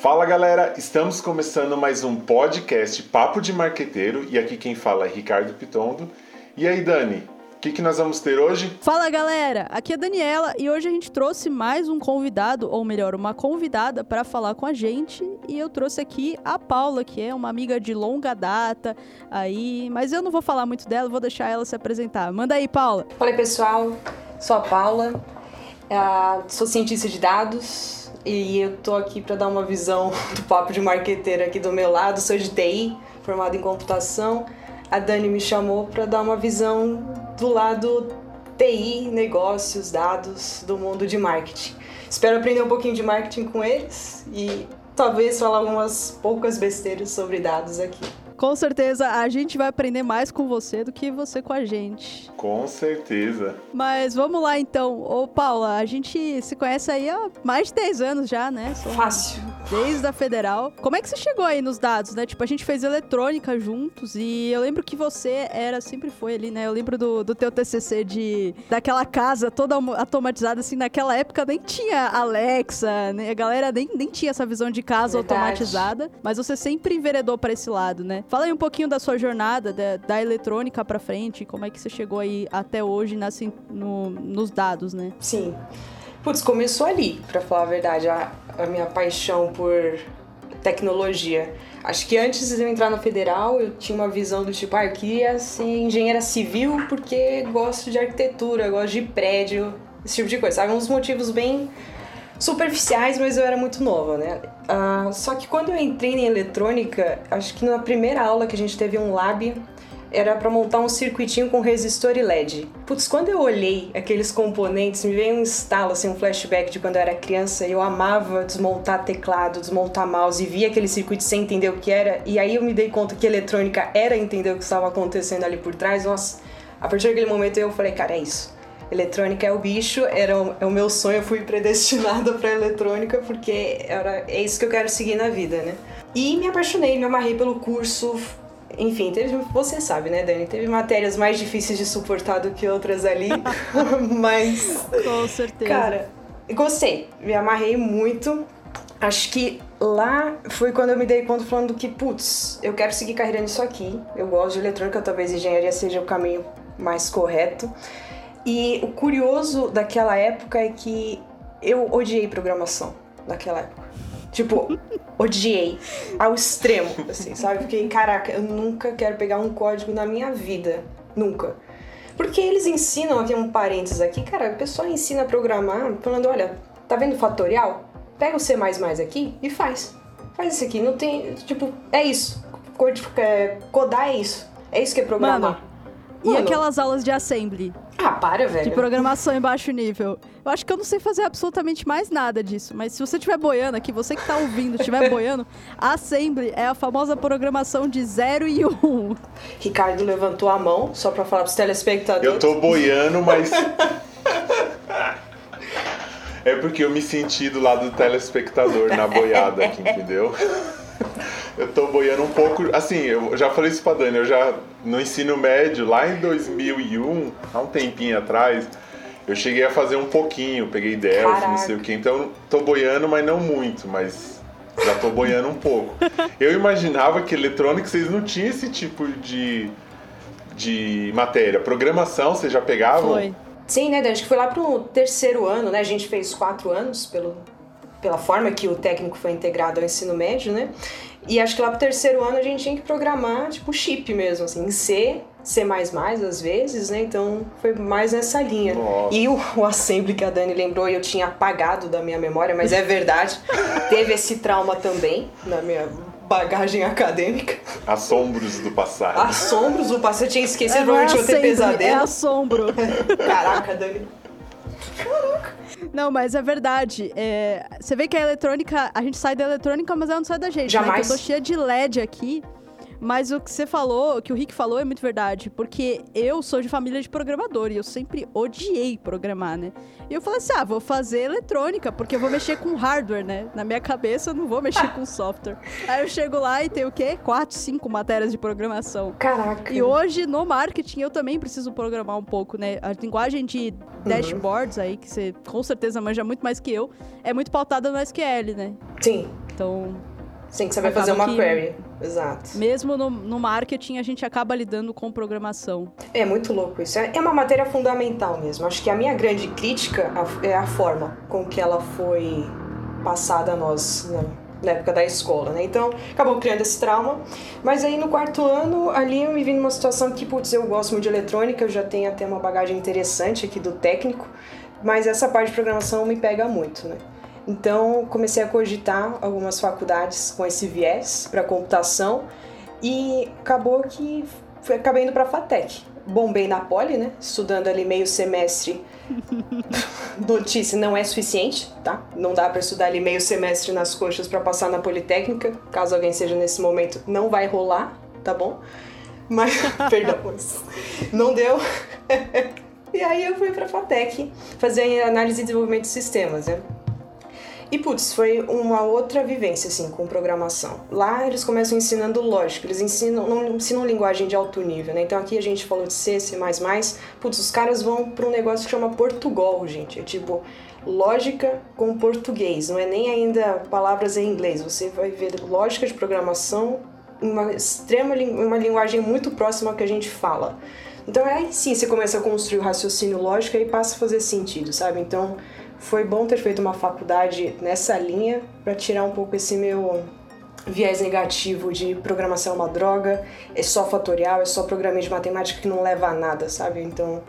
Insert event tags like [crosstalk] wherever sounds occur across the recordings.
Fala galera, estamos começando mais um podcast Papo de Marqueteiro e aqui quem fala é Ricardo Pitondo. E aí, Dani, o que, que nós vamos ter hoje? Fala galera, aqui é a Daniela e hoje a gente trouxe mais um convidado, ou melhor, uma convidada para falar com a gente. E eu trouxe aqui a Paula, que é uma amiga de longa data aí, mas eu não vou falar muito dela, vou deixar ela se apresentar. Manda aí, Paula. Fala aí, pessoal, sou a Paula, uh, sou cientista de dados e eu tô aqui para dar uma visão [laughs] do papo de marqueteiro aqui do meu lado. Sou de TI, formado em computação a Dani me chamou para dar uma visão do lado TI, negócios, dados, do mundo de marketing. Espero aprender um pouquinho de marketing com eles e talvez falar algumas poucas besteiras sobre dados aqui. Com certeza a gente vai aprender mais com você do que você com a gente. Com certeza. Mas vamos lá então. Ô Paula, a gente se conhece aí há mais de 10 anos já, né? Fácil desde a federal. Como é que você chegou aí nos dados, né? Tipo, a gente fez eletrônica juntos e eu lembro que você era, sempre foi ali, né? Eu lembro do, do teu TCC de daquela casa toda automatizada, assim, naquela época nem tinha Alexa, né? a galera nem, nem tinha essa visão de casa Verdade. automatizada, mas você sempre enveredou para esse lado, né? Fala aí um pouquinho da sua jornada da, da eletrônica para frente, como é que você chegou aí até hoje nessa, no, nos dados, né? Sim. Putz, começou ali, para falar a verdade, a, a minha paixão por tecnologia. Acho que antes de eu entrar na federal, eu tinha uma visão do tipo, ah, eu queria ser engenheira civil porque gosto de arquitetura, gosto de prédio, esse tipo de coisa, sabe? Uns motivos bem superficiais, mas eu era muito nova, né? Uh, só que quando eu entrei em eletrônica, acho que na primeira aula que a gente teve um lab, era para montar um circuitinho com resistor e LED. Putz, quando eu olhei aqueles componentes, me veio um estalo, assim, um flashback de quando eu era criança e eu amava desmontar teclado, desmontar mouse e via aquele circuito sem entender o que era. E aí eu me dei conta que eletrônica era entender o que estava acontecendo ali por trás. Nossa, a partir daquele momento eu falei, cara, é isso. Eletrônica é o bicho, era o, é o meu sonho, eu fui [laughs] predestinada para eletrônica porque era, é isso que eu quero seguir na vida, né? E me apaixonei, me amarrei pelo curso, enfim, teve, você sabe, né, Dani? Teve matérias mais difíceis de suportar do que outras ali, [laughs] [laughs] mas. Com certeza. Cara, gostei, me amarrei muito. Acho que lá foi quando eu me dei conta falando que, putz, eu quero seguir carreira nisso aqui. Eu gosto de eletrônica, talvez engenharia seja o caminho mais correto. E o curioso daquela época é que eu odiei programação naquela época. Tipo, odiei ao extremo, assim, sabe? Fiquei, caraca, eu nunca quero pegar um código na minha vida. Nunca. Porque eles ensinam, aqui um parênteses aqui, cara, o pessoal ensina a programar falando, olha, tá vendo o fatorial? Pega o C++ aqui e faz. Faz isso aqui, não tem, tipo, é isso. É, codar é isso. É isso que é programar. Mano, e aquelas aulas de assembly? Ah, para, velho. De programação em baixo nível. Eu acho que eu não sei fazer absolutamente mais nada disso. Mas se você estiver boiando aqui, você que está ouvindo, estiver boiando, a Assembly é a famosa programação de 0 e 1. Um. Ricardo levantou a mão, só para falar para os telespectadores. Eu tô boiando, mas. é porque eu me senti do lado do telespectador na boiada aqui, entendeu? Eu tô boiando um pouco. Assim, eu já falei isso pra Dani, eu já no ensino médio, lá em 2001, há um tempinho atrás, eu cheguei a fazer um pouquinho, peguei Delphi, não sei o que. Então, tô boiando, mas não muito, mas já tô boiando um pouco. Eu imaginava que eletrônica vocês não tinham esse tipo de, de matéria. Programação, vocês já pegavam? Foi. Sim, né, Acho que foi lá pro terceiro ano, né? A gente fez quatro anos pelo, pela forma que o técnico foi integrado ao ensino médio, né? E acho que lá pro terceiro ano a gente tinha que programar, tipo, chip mesmo, assim, em C, C++ às vezes, né? Então foi mais nessa linha. Nossa. E o, o assembly que a Dani lembrou, eu tinha apagado da minha memória, mas é verdade. teve esse trauma também na minha bagagem acadêmica. Assombros do passado. Assombros do passado. Eu tinha esquecido, é, provavelmente eu ter pesadelo. É assombro. Caraca, Dani. Caraca. Não, mas é verdade. É, você vê que a eletrônica, a gente sai da eletrônica, mas ela não sai da gente. Jamais. Né? eu tô cheia de LED aqui. Mas o que você falou, o que o Rick falou é muito verdade, porque eu sou de família de programador e eu sempre odiei programar, né? E eu falei assim: ah, vou fazer eletrônica, porque eu vou mexer com hardware, né? Na minha cabeça eu não vou mexer com [laughs] software. Aí eu chego lá e tem o quê? Quatro, cinco matérias de programação. Caraca. E hoje no marketing eu também preciso programar um pouco, né? A linguagem de dashboards uhum. aí, que você com certeza manja muito mais que eu, é muito pautada no SQL, né? Sim. Então, Sim, que você vai fazer uma que, query. Exato. Mesmo no, no, marketing, a gente acaba lidando com programação. É muito louco isso. É, é uma matéria fundamental mesmo. Acho que a minha grande crítica é a forma com que ela foi passada a nós né, na época da escola, né? Então, acabou criando esse trauma. Mas aí no quarto ano, ali eu me vi numa situação que, putz, eu gosto muito de eletrônica, eu já tenho até uma bagagem interessante aqui do técnico, mas essa parte de programação me pega muito, né? Então, comecei a cogitar algumas faculdades com esse viés para computação e acabou que fui, acabei indo para a FATEC. Bombei na Poli, né? Estudando ali meio semestre. [laughs] Notícia, não é suficiente, tá? Não dá para estudar ali meio semestre nas coxas para passar na Politécnica. Caso alguém seja nesse momento, não vai rolar, tá bom? Mas, [laughs] perdão, mas não deu. [laughs] e aí eu fui para a FATEC fazer análise e desenvolvimento de sistemas, né? E putz, foi uma outra vivência assim com programação. Lá eles começam ensinando lógica, eles ensinam não ensinam linguagem de alto nível, né? Então aqui a gente falou de C, C++, putz, os caras vão para um negócio que chama Portugal, gente. É tipo lógica com português, não é nem ainda palavras em inglês. Você vai ver lógica de programação uma extrema uma linguagem muito próxima ao que a gente fala. Então aí sim você começa a construir o raciocínio lógico e passa a fazer sentido, sabe? Então foi bom ter feito uma faculdade nessa linha para tirar um pouco esse meu viés negativo de programação é uma droga, é só fatorial, é só programa de matemática que não leva a nada, sabe? Então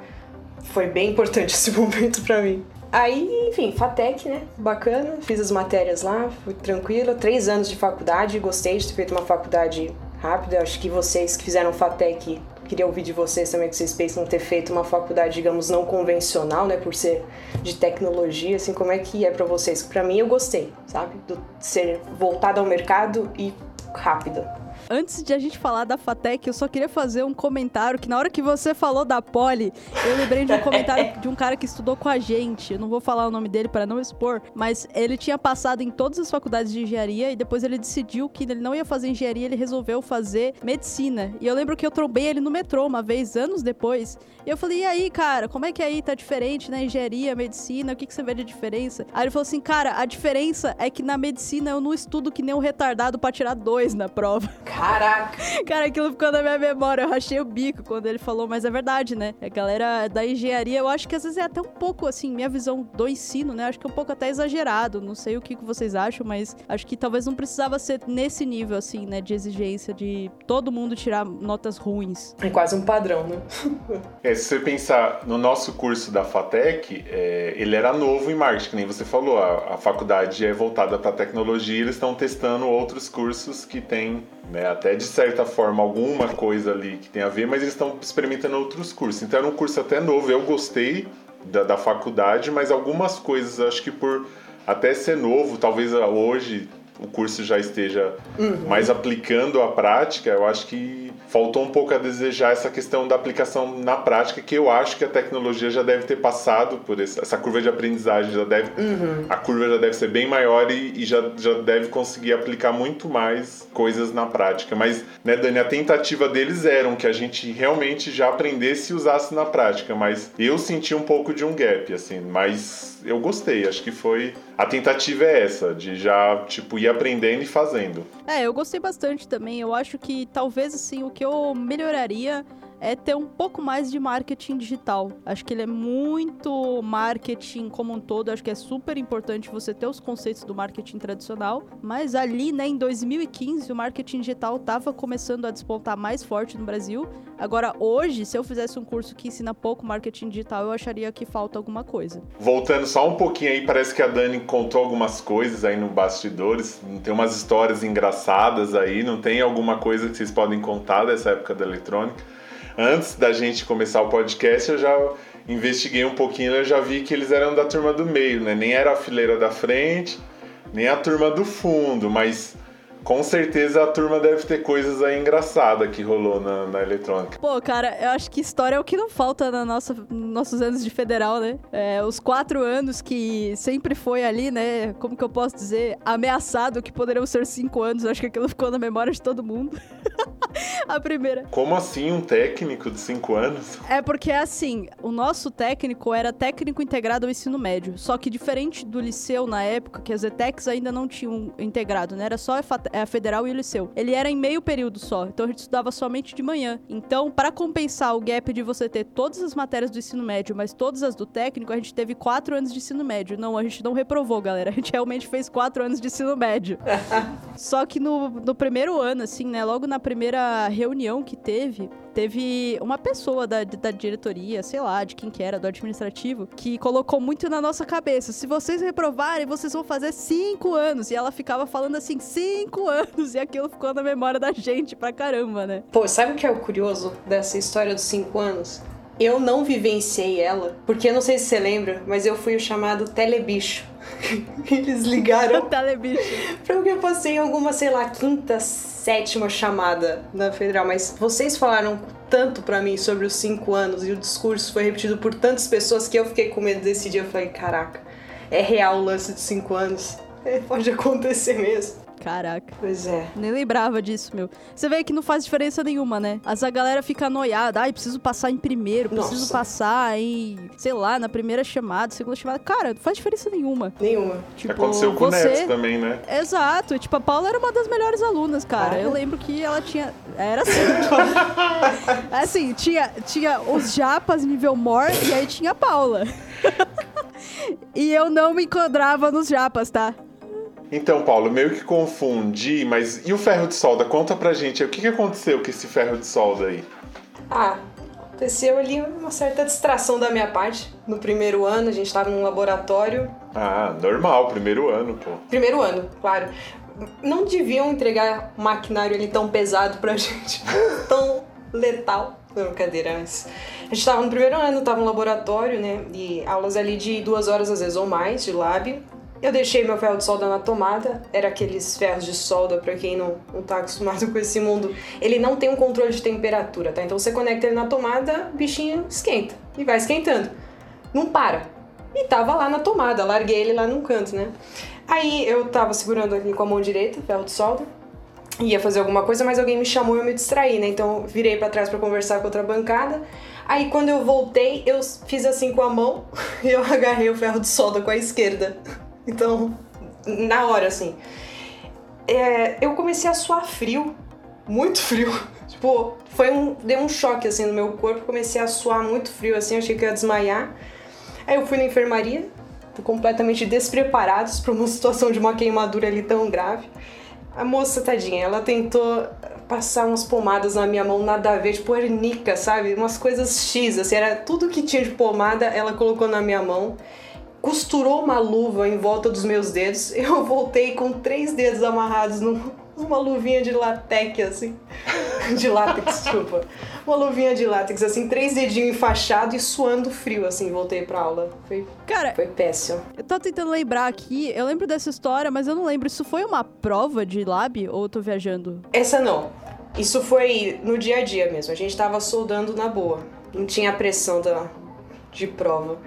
foi bem importante [laughs] esse momento para mim. Aí, enfim, FATEC, né? Bacana, fiz as matérias lá, fui tranquila. Três anos de faculdade, gostei de ter feito uma faculdade rápida. Acho que vocês que fizeram FATEC queria ouvir de vocês também que vocês pensam ter feito uma faculdade, digamos, não convencional, né, por ser de tecnologia, assim, como é que é para vocês? Para mim eu gostei, sabe, do ser voltada ao mercado e rápida. Antes de a gente falar da Fatec, eu só queria fazer um comentário que na hora que você falou da Poli, eu lembrei de um comentário de um cara que estudou com a gente. Eu não vou falar o nome dele para não expor, mas ele tinha passado em todas as faculdades de engenharia e depois ele decidiu que ele não ia fazer engenharia, ele resolveu fazer medicina. E eu lembro que eu trombei ele no metrô uma vez, anos depois. E eu falei: "E aí, cara, como é que é aí tá diferente na engenharia, medicina? O que que você vê de diferença?" Aí ele falou assim: "Cara, a diferença é que na medicina eu não estudo que nem um retardado para tirar dois na prova." Caraca! Cara, aquilo ficou na minha memória. Eu rachei o bico quando ele falou, mas é verdade, né? A galera da engenharia, eu acho que às vezes é até um pouco, assim, minha visão do ensino, né? Acho que é um pouco até exagerado. Não sei o que vocês acham, mas acho que talvez não precisava ser nesse nível, assim, né? De exigência de todo mundo tirar notas ruins. É quase um padrão, né? [laughs] é, se você pensar no nosso curso da FATEC, é, ele era novo em marketing, nem você falou. A, a faculdade é voltada para tecnologia e eles estão testando outros cursos que têm né? Até de certa forma alguma coisa ali que tem a ver, mas eles estão experimentando outros cursos. Então era um curso até novo, eu gostei da, da faculdade, mas algumas coisas acho que por até ser novo, talvez hoje o curso já esteja uhum. mais aplicando a prática, eu acho que faltou um pouco a desejar essa questão da aplicação na prática, que eu acho que a tecnologia já deve ter passado por esse, essa curva de aprendizagem, já deve, uhum. a curva já deve ser bem maior e, e, já, já deve conseguir aplicar muito mais coisas na prática. Mas, né, Dani, a tentativa deles era que a gente realmente já aprendesse e usasse na prática, mas eu senti um pouco de um gap, assim, mas eu gostei, acho que foi. A tentativa é essa, de já, tipo, ir aprendendo e fazendo. É, eu gostei bastante também. Eu acho que talvez, assim, o que eu melhoraria é ter um pouco mais de marketing digital. Acho que ele é muito marketing como um todo. Acho que é super importante você ter os conceitos do marketing tradicional. Mas ali, né, em 2015, o marketing digital estava começando a despontar mais forte no Brasil. Agora, hoje, se eu fizesse um curso que ensina pouco marketing digital, eu acharia que falta alguma coisa. Voltando só um pouquinho aí, parece que a Dani contou algumas coisas aí no bastidores. Tem umas histórias engraçadas aí. Não tem alguma coisa que vocês podem contar dessa época da eletrônica? Antes da gente começar o podcast, eu já investiguei um pouquinho, eu já vi que eles eram da turma do meio, né? Nem era a fileira da frente, nem a turma do fundo, mas com certeza a turma deve ter coisas aí engraçadas que rolou na, na eletrônica. Pô, cara, eu acho que história é o que não falta na nossa, nossos anos de federal, né? É, os quatro anos que sempre foi ali, né? Como que eu posso dizer? Ameaçado que poderiam ser cinco anos. Eu acho que aquilo ficou na memória de todo mundo. [laughs] a primeira. Como assim um técnico de 5 anos? É porque, assim, o nosso técnico era técnico integrado ao ensino médio. Só que diferente do liceu na época, que as ETECs ainda não tinham integrado, né? Era só a federal e o liceu. Ele era em meio período só. Então a gente estudava somente de manhã. Então, para compensar o gap de você ter todas as matérias do ensino médio, mas todas as do técnico, a gente teve quatro anos de ensino médio. Não, a gente não reprovou, galera. A gente realmente fez quatro anos de ensino médio. [laughs] só que no, no primeiro ano, assim, né? Logo na primeira reunião que teve, teve uma pessoa da, da diretoria, sei lá, de quem que era, do administrativo, que colocou muito na nossa cabeça: se vocês reprovarem, vocês vão fazer cinco anos. E ela ficava falando assim, cinco anos. E aquilo ficou na memória da gente pra caramba, né? Pô, sabe o que é o curioso dessa história dos cinco anos? Eu não vivenciei ela, porque eu não sei se você lembra, mas eu fui o chamado telebicho. [laughs] Eles ligaram. [laughs] telebicho. Pra que eu passei em alguma, sei lá, quinta, sétima chamada na federal, mas vocês falaram tanto para mim sobre os cinco anos e o discurso foi repetido por tantas pessoas que eu fiquei com medo desse dia. Eu falei, caraca, é real o lance de cinco anos? É, pode acontecer mesmo. Caraca. Pois é. Nem lembrava disso, meu. Você vê que não faz diferença nenhuma, né? As a galera fica noiada. Ai, preciso passar em primeiro, preciso Nossa. passar em, sei lá, na primeira chamada, segunda chamada. Cara, não faz diferença nenhuma. Nenhuma. Tipo, Aconteceu com você... o Neto também, né? Exato. Tipo, a Paula era uma das melhores alunas, cara. Ah, eu lembro que ela tinha. Era assim. [laughs] assim, tinha, tinha os japas nível more e aí tinha a Paula. [laughs] e eu não me enquadrava nos japas, tá? Então, Paulo, meio que confundi, mas e o ferro de solda? Conta pra gente, o que, que aconteceu com esse ferro de solda aí? Ah, aconteceu ali uma certa distração da minha parte. No primeiro ano, a gente estava num laboratório. Ah, normal, primeiro ano, pô. Primeiro ano, claro. Não deviam entregar maquinário ali tão pesado pra [laughs] gente, tão letal. Não, brincadeira, mas. A gente tava no primeiro ano, tava no laboratório, né? E aulas ali de duas horas, às vezes, ou mais, de lab. Eu deixei meu ferro de solda na tomada, era aqueles ferros de solda, para quem não, não tá acostumado [laughs] com esse mundo. Ele não tem um controle de temperatura, tá? Então você conecta ele na tomada, o bichinho esquenta e vai esquentando. Não para. E tava lá na tomada, larguei ele lá num canto, né? Aí eu tava segurando aqui com a mão direita, ferro de solda, ia fazer alguma coisa, mas alguém me chamou e eu me distraí, né? Então virei para trás para conversar com outra bancada. Aí quando eu voltei, eu fiz assim com a mão [laughs] e eu agarrei o ferro de solda com a esquerda. Então, na hora, assim. É, eu comecei a suar frio. Muito frio. [laughs] tipo, foi um. Deu um choque assim no meu corpo. Comecei a suar muito frio, assim, achei que ia desmaiar. Aí eu fui na enfermaria, completamente despreparados para uma [laughs] situação de uma queimadura ali tão grave. A moça, tadinha, ela tentou passar umas pomadas na minha mão, nada a ver, tipo arnica, sabe? Umas coisas X, assim, era tudo que tinha de pomada, ela colocou na minha mão costurou uma luva em volta dos meus dedos. [laughs] Eu voltei com três dedos amarrados numa luvinha de látex, assim. [laughs] De látex, desculpa. Uma luvinha de látex, assim, três dedinhos enfaixados e suando frio, assim, voltei pra aula. Foi, Cara, foi péssimo. Eu tô tentando lembrar aqui, eu lembro dessa história, mas eu não lembro. Isso foi uma prova de lab ou eu tô viajando? Essa não. Isso foi no dia a dia mesmo. A gente tava soldando na boa. Não tinha pressão da, de prova.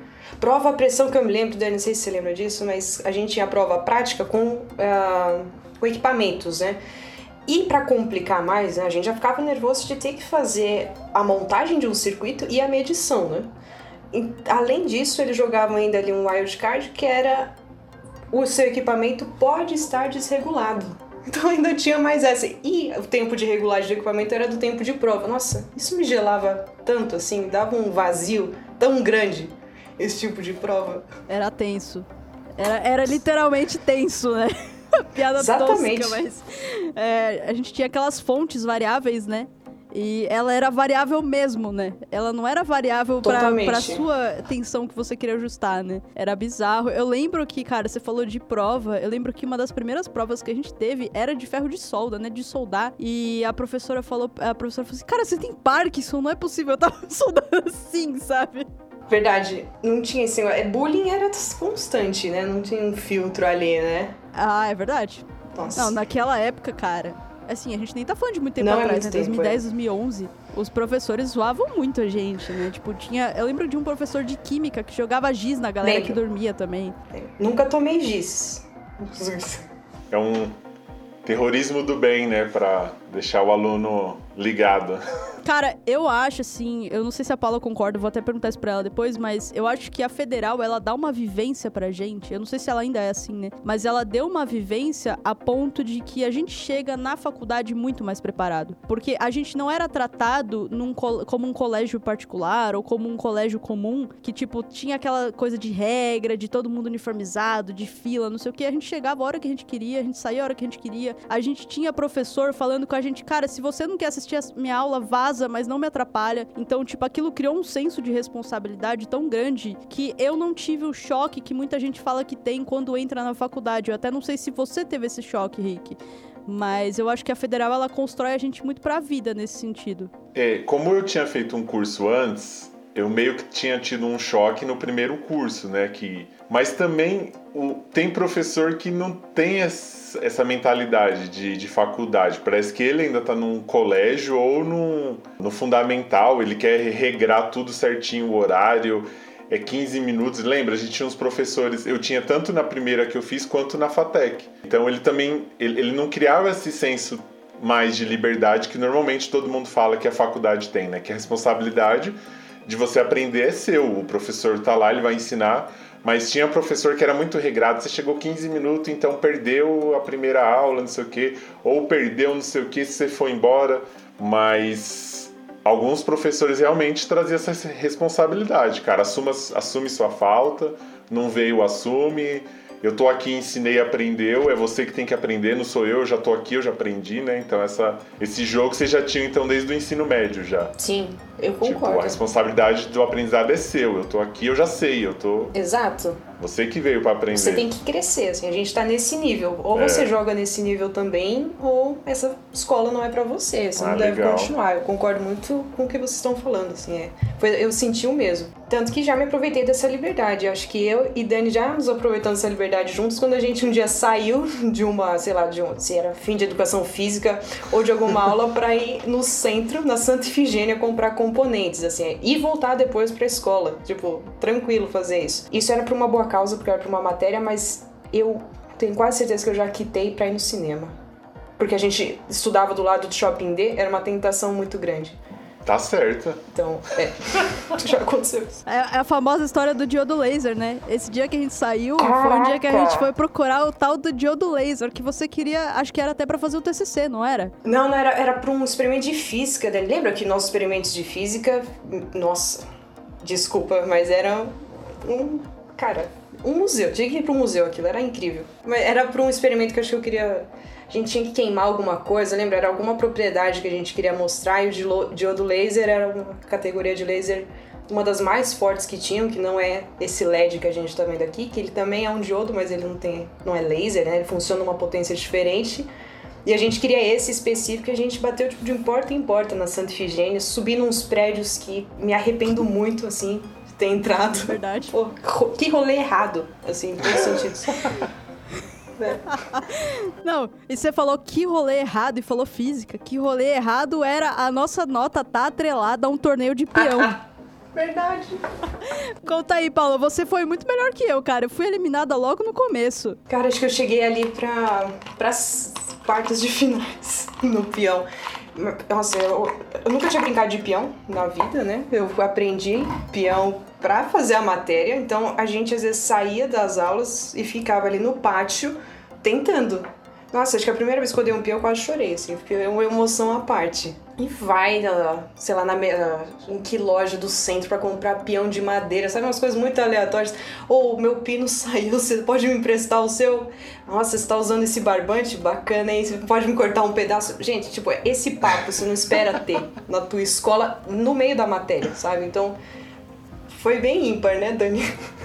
Prova a pressão que eu me lembro, não sei se você lembra disso, mas a gente tinha prova prática com, uh, com equipamentos, né? E para complicar mais, né, a gente já ficava nervoso de ter que fazer a montagem de um circuito e a medição, né? E, além disso, eles jogavam ainda ali um wildcard que era o seu equipamento pode estar desregulado. [laughs] Então ainda tinha mais essa. E o tempo de regulagem do equipamento era do tempo de prova. Nossa, isso me gelava tanto assim, dava um vazio tão grande esse tipo de prova. Era tenso. Era, era literalmente tenso, né? [laughs] Piada Exatamente. tosca, mas... É, a gente tinha aquelas fontes variáveis, né? E ela era variável mesmo, né? Ela não era variável pra, pra sua tensão que você queria ajustar, né? Era bizarro. Eu lembro que, cara, você falou de prova. Eu lembro que uma das primeiras provas que a gente teve era de ferro de solda, né? De soldar. E a professora falou, a professora falou assim: Cara, você tem Parkinson, não é possível. Eu tava [laughs] soldando assim, sabe? Verdade, não tinha esse. É, bullying era constante, né? Não tinha um filtro ali, né? Ah, é verdade. Nossa. Não, naquela época, cara. Assim, a gente nem tá falando de muito tempo não é atrás, é né? 2010, 2011. Os professores zoavam muito a gente, né? Tipo, tinha. Eu lembro de um professor de química que jogava giz na galera lembro. que dormia também. Nunca tomei giz. [laughs] É um terrorismo do bem, né? Pra deixar o aluno ligado. [laughs] Cara, eu acho assim, eu não sei se a Paula concorda, vou até perguntar isso pra ela depois, mas eu acho que a federal, ela dá uma vivência pra gente. Eu não sei se ela ainda é assim, né? Mas ela deu uma vivência a ponto de que a gente chega na faculdade muito mais preparado. Porque a gente não era tratado num, como um colégio particular ou como um colégio comum, que, tipo, tinha aquela coisa de regra, de todo mundo uniformizado, de fila, não sei o que. A gente chegava a hora que a gente queria, a gente saía a hora que a gente queria. A gente tinha professor falando com a gente, cara, se você não quer assistir a minha aula, vaza, mas não me atrapalha. Então, tipo, aquilo criou um senso de responsabilidade tão grande que eu não tive o choque que muita gente fala que tem quando entra na faculdade. Eu até não sei se você teve esse choque, Rick. Mas eu acho que a federal ela constrói a gente muito para a vida nesse sentido. É, como eu tinha feito um curso antes, eu meio que tinha tido um choque no primeiro curso, né? Que, mas também o, tem professor que não tem essa mentalidade de, de faculdade. Parece que ele ainda está num colégio ou num, no fundamental, ele quer regrar tudo certinho, o horário é 15 minutos. Lembra, a gente tinha uns professores, eu tinha tanto na primeira que eu fiz quanto na FATEC. Então ele também, ele, ele não criava esse senso mais de liberdade que normalmente todo mundo fala que a faculdade tem, né? Que a responsabilidade de você aprender é seu. O professor tá lá, ele vai ensinar, mas tinha professor que era muito regrado. Você chegou 15 minutos, então perdeu a primeira aula, não sei o quê, ou perdeu não sei o quê você foi embora. Mas alguns professores realmente traziam essa responsabilidade, cara. Assuma, assume sua falta, não veio, assume eu tô aqui, ensinei, aprendeu, é você que tem que aprender, não sou eu, eu já tô aqui, eu já aprendi, né? Então essa, esse jogo você já tinha então desde o ensino médio já. Sim, eu concordo. Tipo, a responsabilidade do aprendizado é seu. Eu tô aqui, eu já sei, eu tô. Exato. Você que veio para aprender. Você tem que crescer, assim, a gente tá nesse nível. Ou é. você joga nesse nível também, ou essa escola não é para você. Você ah, não deve legal. continuar. Eu concordo muito com o que vocês estão falando, assim, é. Foi, eu senti o mesmo. Tanto que já me aproveitei dessa liberdade. Acho que eu e Dani já nos aproveitamos dessa liberdade juntos quando a gente um dia saiu de uma, sei lá, de um, se era fim de educação física ou de alguma [laughs] aula para ir no centro, na Santa Ifigênia, comprar componentes, assim, e voltar depois pra escola. Tipo, tranquilo fazer isso. Isso era pra uma boa causa, porque era pra uma matéria, mas eu tenho quase certeza que eu já quitei pra ir no cinema. Porque a gente estudava do lado do Shopping D, era uma tentação muito grande. Tá certa. Então, é. [laughs] Já aconteceu isso. É, é, a famosa história do diodo laser, né? Esse dia que a gente saiu Caraca. foi um dia que a gente foi procurar o tal do diodo laser, que você queria, acho que era até para fazer o TCC, não era? Não, não era, era para um experimento de física. Né? Lembra que nossos experimentos de física, nossa, desculpa, mas era um, cara, um museu. Tinha que ir para um museu aquilo, era incrível. Mas era para um experimento que eu acho que eu queria a gente tinha que queimar alguma coisa, lembra? Era alguma propriedade que a gente queria mostrar e o diodo laser era uma categoria de laser uma das mais fortes que tinham, que não é esse LED que a gente está vendo aqui, que ele também é um diodo, mas ele não tem, não é laser, né? Ele funciona numa potência diferente. E a gente queria esse específico e a gente bateu tipo, de porta em porta na Santa Ifigênia, subindo uns prédios que me arrependo muito, assim, ter entrado. Verdade. Pô, que rolê errado, assim, em todos os sentidos. [laughs] Não, e você falou que rolê errado e falou física. Que rolê errado era a nossa nota tá atrelada a um torneio de peão. [laughs] Verdade. Conta aí, Paulo. Você foi muito melhor que eu, cara. Eu fui eliminada logo no começo. Cara, acho que eu cheguei ali pra, pras quartas de finais [laughs] no peão. Nossa, eu, eu nunca tinha brincado de peão na vida, né? Eu aprendi peão para fazer a matéria, então a gente às vezes saía das aulas e ficava ali no pátio tentando. Nossa, acho que a primeira vez que eu dei um peão eu quase chorei, assim, porque é uma emoção à parte. E vai, sei lá, na, em que loja do centro para comprar peão de madeira, sabe? Umas coisas muito aleatórias. Ou oh, meu pino [laughs] saiu, você pode me emprestar o seu? Nossa, você tá usando esse barbante? Bacana, hein? Você pode me cortar um pedaço? Gente, tipo, esse papo você não espera ter na tua escola no meio da matéria, sabe? Então, foi bem ímpar, né, Dani?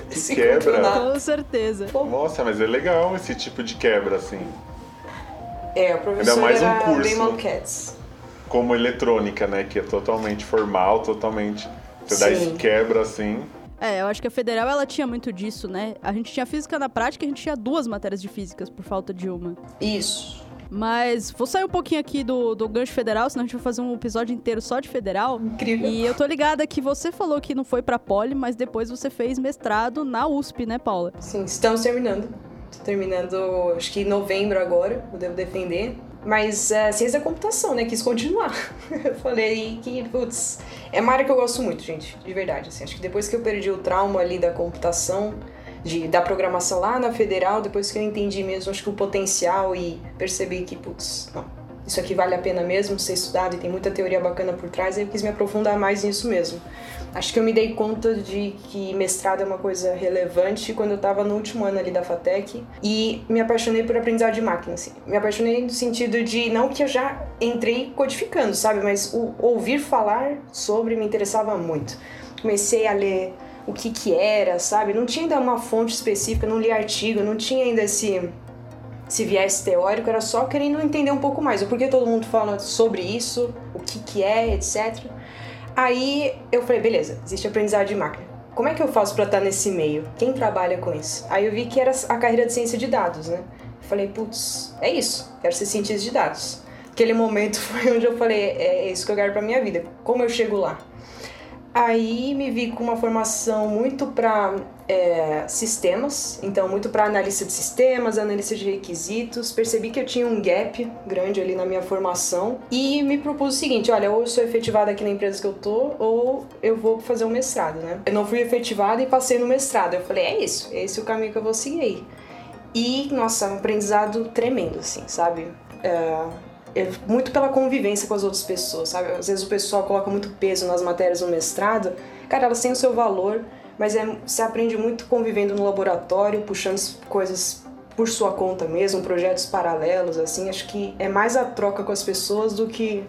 Que [laughs] esse quebra. Com certeza. Nossa, mas é legal esse tipo de quebra, assim. É, o professor Ainda mais um era curso bem Cats. Como eletrônica, né? Que é totalmente formal, totalmente... Você Sim. dá esse quebra, assim... É, eu acho que a federal ela tinha muito disso, né? A gente tinha física na prática, a gente tinha duas matérias de físicas por falta de uma. Isso. Mas vou sair um pouquinho aqui do, do gancho federal, senão a gente vai fazer um episódio inteiro só de federal. Incrível. E eu tô ligada que você falou que não foi pra Poli, mas depois você fez mestrado na USP, né, Paula? Sim, estamos terminando. Tô terminando, acho que em novembro agora, eu devo defender. Mas é, ciência da computação, né? Quis continuar. [laughs] eu falei que, putz, é uma área que eu gosto muito, gente, de verdade. Assim, acho que depois que eu perdi o trauma ali da computação, de, da programação lá na federal, depois que eu entendi mesmo, acho que o potencial e percebi que, putz, não, isso aqui vale a pena mesmo ser estudado e tem muita teoria bacana por trás, aí eu quis me aprofundar mais nisso mesmo. Acho que eu me dei conta de que mestrado é uma coisa relevante quando eu estava no último ano ali da FATEC e me apaixonei por aprendizado de máquina, assim. Me apaixonei no sentido de, não que eu já entrei codificando, sabe? Mas o ouvir falar sobre me interessava muito. Comecei a ler o que que era, sabe? Não tinha ainda uma fonte específica, não li artigo, não tinha ainda esse esse viés teórico, era só querendo entender um pouco mais o porquê todo mundo fala sobre isso, o que que é, etc. Aí eu falei, beleza, existe aprendizado de máquina. Como é que eu faço para estar nesse meio? Quem trabalha com isso? Aí eu vi que era a carreira de ciência de dados, né? falei, putz, é isso, quero ser cientista de dados. Aquele momento [laughs] foi onde eu falei, é, é isso que eu quero para minha vida. Como eu chego lá? Aí me vi com uma formação muito para é, sistemas, então muito para analista de sistemas, analista de requisitos. Percebi que eu tinha um gap grande ali na minha formação e me propus o seguinte: olha, ou eu sou efetivada aqui na empresa que eu tô, ou eu vou fazer um mestrado, né? Eu não fui efetivada e passei no mestrado. Eu falei: é isso, é esse o caminho que eu vou seguir aí. E, nossa, um aprendizado tremendo, assim, sabe? É, é muito pela convivência com as outras pessoas, sabe? Às vezes o pessoal coloca muito peso nas matérias do mestrado, cara, elas têm o seu valor, mas é, você aprende muito convivendo no laboratório, puxando coisas por sua conta mesmo, projetos paralelos, assim. Acho que é mais a troca com as pessoas do que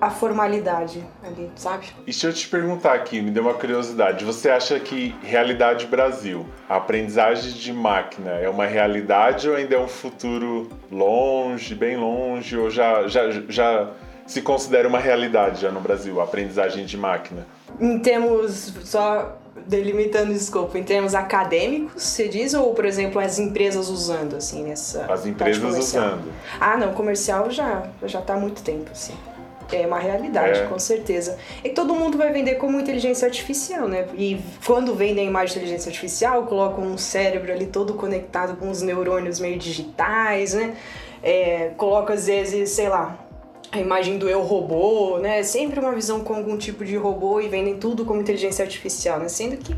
a formalidade ali, sabe? E deixa eu te perguntar aqui, me deu uma curiosidade. Você acha que realidade Brasil, a aprendizagem de máquina, é uma realidade ou ainda é um futuro longe, bem longe, ou já, já, já se considera uma realidade já no Brasil, a aprendizagem de máquina? Em termos, só delimitando o escopo, em termos acadêmicos, você diz, ou, por exemplo, as empresas usando, assim, nessa... As empresas usando. Ah, não, comercial já, já tá há muito tempo, assim. É uma realidade, é. com certeza. E todo mundo vai vender como inteligência artificial, né? E quando vendem de inteligência artificial, colocam um cérebro ali todo conectado com os neurônios meio digitais, né? É, coloca às vezes, sei lá, a imagem do eu robô, né? Sempre uma visão com algum tipo de robô e vendem tudo como inteligência artificial, né? Sendo que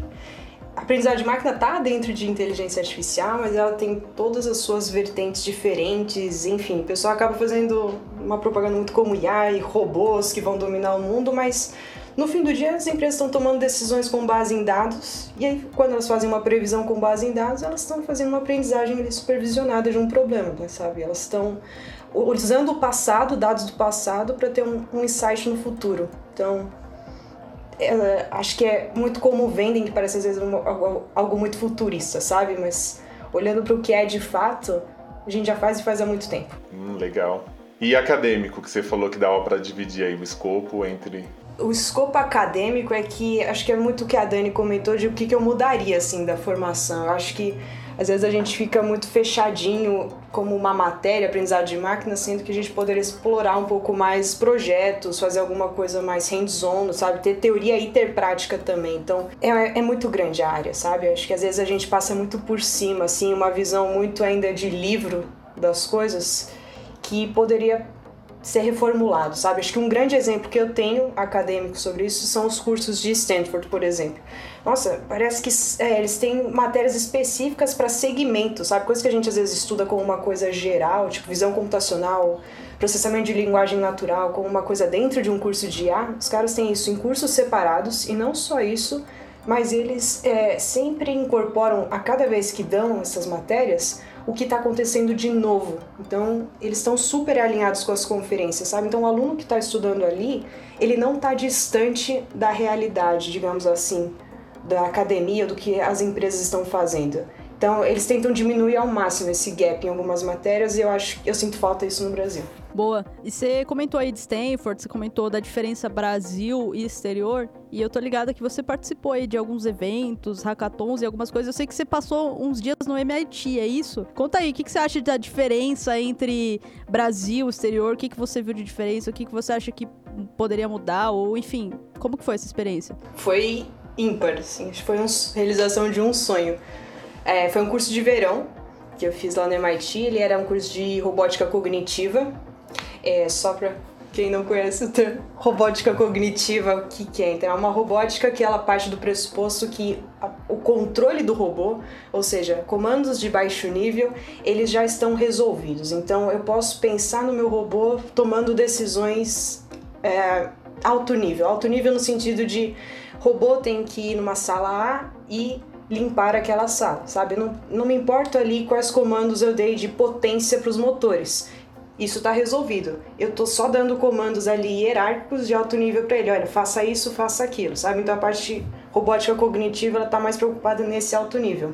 a aprendizagem de máquina está dentro de inteligência artificial, mas ela tem todas as suas vertentes diferentes, enfim, o pessoal acaba fazendo uma propaganda muito como IA e robôs que vão dominar o mundo, mas no fim do dia as empresas estão tomando decisões com base em dados, e aí quando elas fazem uma previsão com base em dados, elas estão fazendo uma aprendizagem supervisionada de um problema, né, sabe? Elas estão usando o passado, dados do passado, para ter um, um insight no futuro. Então, ela, acho que é muito como vendem, que parece às vezes algo, algo muito futurista, sabe? Mas olhando para o que é de fato, a gente já faz e faz há muito tempo. Hum, legal. E acadêmico, que você falou que dava para dividir aí o escopo entre o escopo acadêmico é que acho que é muito o que a Dani comentou de o que, que eu mudaria assim da formação. Eu acho que às vezes a gente fica muito fechadinho como uma matéria, aprendizado de máquina, sendo que a gente poderia explorar um pouco mais projetos, fazer alguma coisa mais hands-on, sabe? Ter teoria e ter prática também. Então, é, é muito grande a área, sabe? Acho que às vezes a gente passa muito por cima, assim, uma visão muito ainda de livro das coisas que poderia ser reformulado, sabe? Acho que um grande exemplo que eu tenho acadêmico sobre isso são os cursos de Stanford, por exemplo. Nossa, parece que é, eles têm matérias específicas para segmentos, sabe? Coisa que a gente às vezes estuda como uma coisa geral, tipo visão computacional, processamento de linguagem natural, como uma coisa dentro de um curso de IA. Os caras têm isso em cursos separados e não só isso, mas eles é, sempre incorporam a cada vez que dão essas matérias o que está acontecendo de novo. Então, eles estão super alinhados com as conferências, sabe? Então, o aluno que está estudando ali, ele não está distante da realidade, digamos assim, da academia, do que as empresas estão fazendo. Então, eles tentam diminuir ao máximo esse gap em algumas matérias e eu acho eu sinto falta disso no Brasil. Boa. E você comentou aí de Stanford, você comentou da diferença Brasil e exterior, e eu tô ligada que você participou aí de alguns eventos, hackathons e algumas coisas. Eu sei que você passou uns dias no MIT, é isso? Conta aí, o que, que você acha da diferença entre Brasil e exterior? O que, que você viu de diferença? O que, que você acha que poderia mudar? Ou, enfim, como que foi essa experiência? Foi ímpar, assim. Foi uma realização de um sonho. É, foi um curso de verão que eu fiz lá no MIT, ele era um curso de robótica cognitiva. É, só para quem não conhece o termo robótica cognitiva, o que, que é? Então, é uma robótica que ela parte do pressuposto que a, o controle do robô, ou seja, comandos de baixo nível, eles já estão resolvidos. Então, eu posso pensar no meu robô tomando decisões é, alto nível. Alto nível no sentido de robô tem que ir numa sala A e limpar aquela sala, sabe? Não, não me importa ali quais comandos eu dei de potência para os motores isso está resolvido. Eu tô só dando comandos ali hierárquicos de alto nível para ele, olha, faça isso, faça aquilo, sabe? Então a parte robótica cognitiva ela tá mais preocupada nesse alto nível.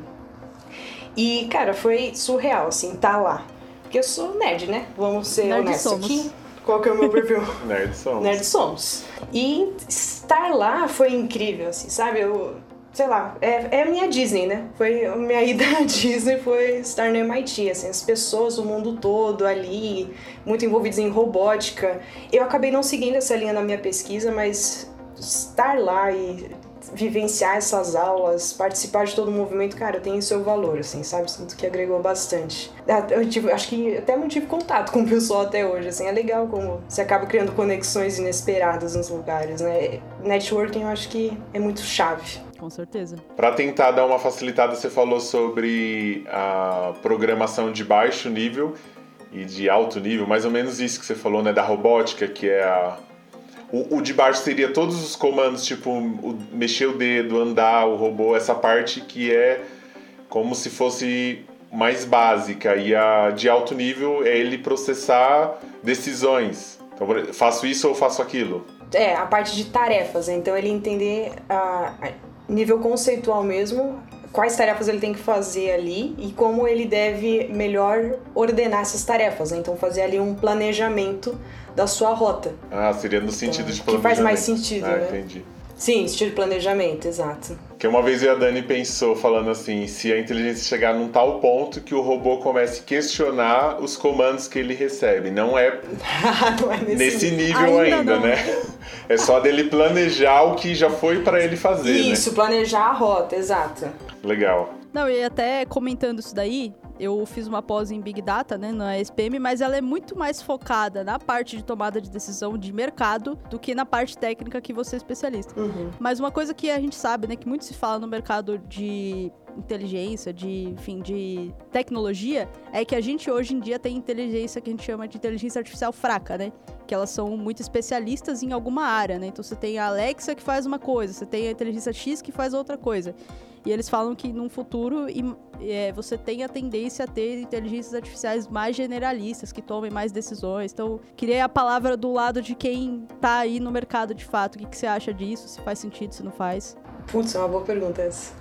E, cara, foi surreal, assim, tá lá. Porque eu sou nerd, né? Vamos ser nerd honestos somos. aqui. Qual que é o meu perfil? [laughs] nerd somos. Nerd somos. E estar lá foi incrível, assim, sabe? Eu sei lá, é, é a minha Disney, né? Foi a minha [laughs] ida à Disney foi estar no MIT, assim, as pessoas do mundo todo ali, muito envolvidas em robótica. Eu acabei não seguindo essa linha na minha pesquisa, mas estar lá e vivenciar essas aulas, participar de todo o movimento, cara, tem seu valor, assim, sabe? Sinto que agregou bastante. Ah, eu tive, acho que até não tive contato com o pessoal até hoje, assim, é legal como você acaba criando conexões inesperadas nos lugares, né? Networking eu acho que é muito chave com certeza. Para tentar dar uma facilitada, você falou sobre a programação de baixo nível e de alto nível, mais ou menos isso que você falou, né, da robótica, que é a o, o de baixo seria todos os comandos, tipo o, mexer o dedo, andar, o robô, essa parte que é como se fosse mais básica e a de alto nível é ele processar decisões. Então, faço isso ou faço aquilo? É, a parte de tarefas. Então, ele entender a, nível conceitual mesmo, quais tarefas ele tem que fazer ali e como ele deve melhor ordenar essas tarefas. Né? Então, fazer ali um planejamento da sua rota. Ah, seria no sentido então, de planejamento. Que faz mais sentido, ah, né? entendi. Sim, estilo de planejamento, exato. Que uma vez eu e a Dani pensou falando assim, se a inteligência chegar num tal ponto que o robô comece a questionar os comandos que ele recebe. Não é, [laughs] não é nesse, nesse, nível ainda, ainda né? É só dele planejar o que já foi para ele fazer, né? Isso, né? planejar a rota, exato. Legal. Não, e até comentando isso daí, eu fiz uma pós em Big Data, né, na SPM, mas ela é muito mais focada na parte de tomada de decisão de mercado do que na parte técnica que você é especialista. Uhum. Mas uma coisa que a gente sabe, né, que muito se fala no mercado de inteligência, de, enfim, de tecnologia, é que a gente hoje em dia tem inteligência que a gente chama de inteligência artificial fraca, né? Que elas são muito especialistas em alguma área, né? Então você tem a Alexa que faz uma coisa, você tem a inteligência X que faz outra coisa. E eles falam que num futuro é, você tem a tendência a ter inteligências artificiais mais generalistas, que tomem mais decisões. Então, queria a palavra do lado de quem tá aí no mercado de fato. O que, que você acha disso? Se faz sentido, se não faz? Putz, é uma boa pergunta essa.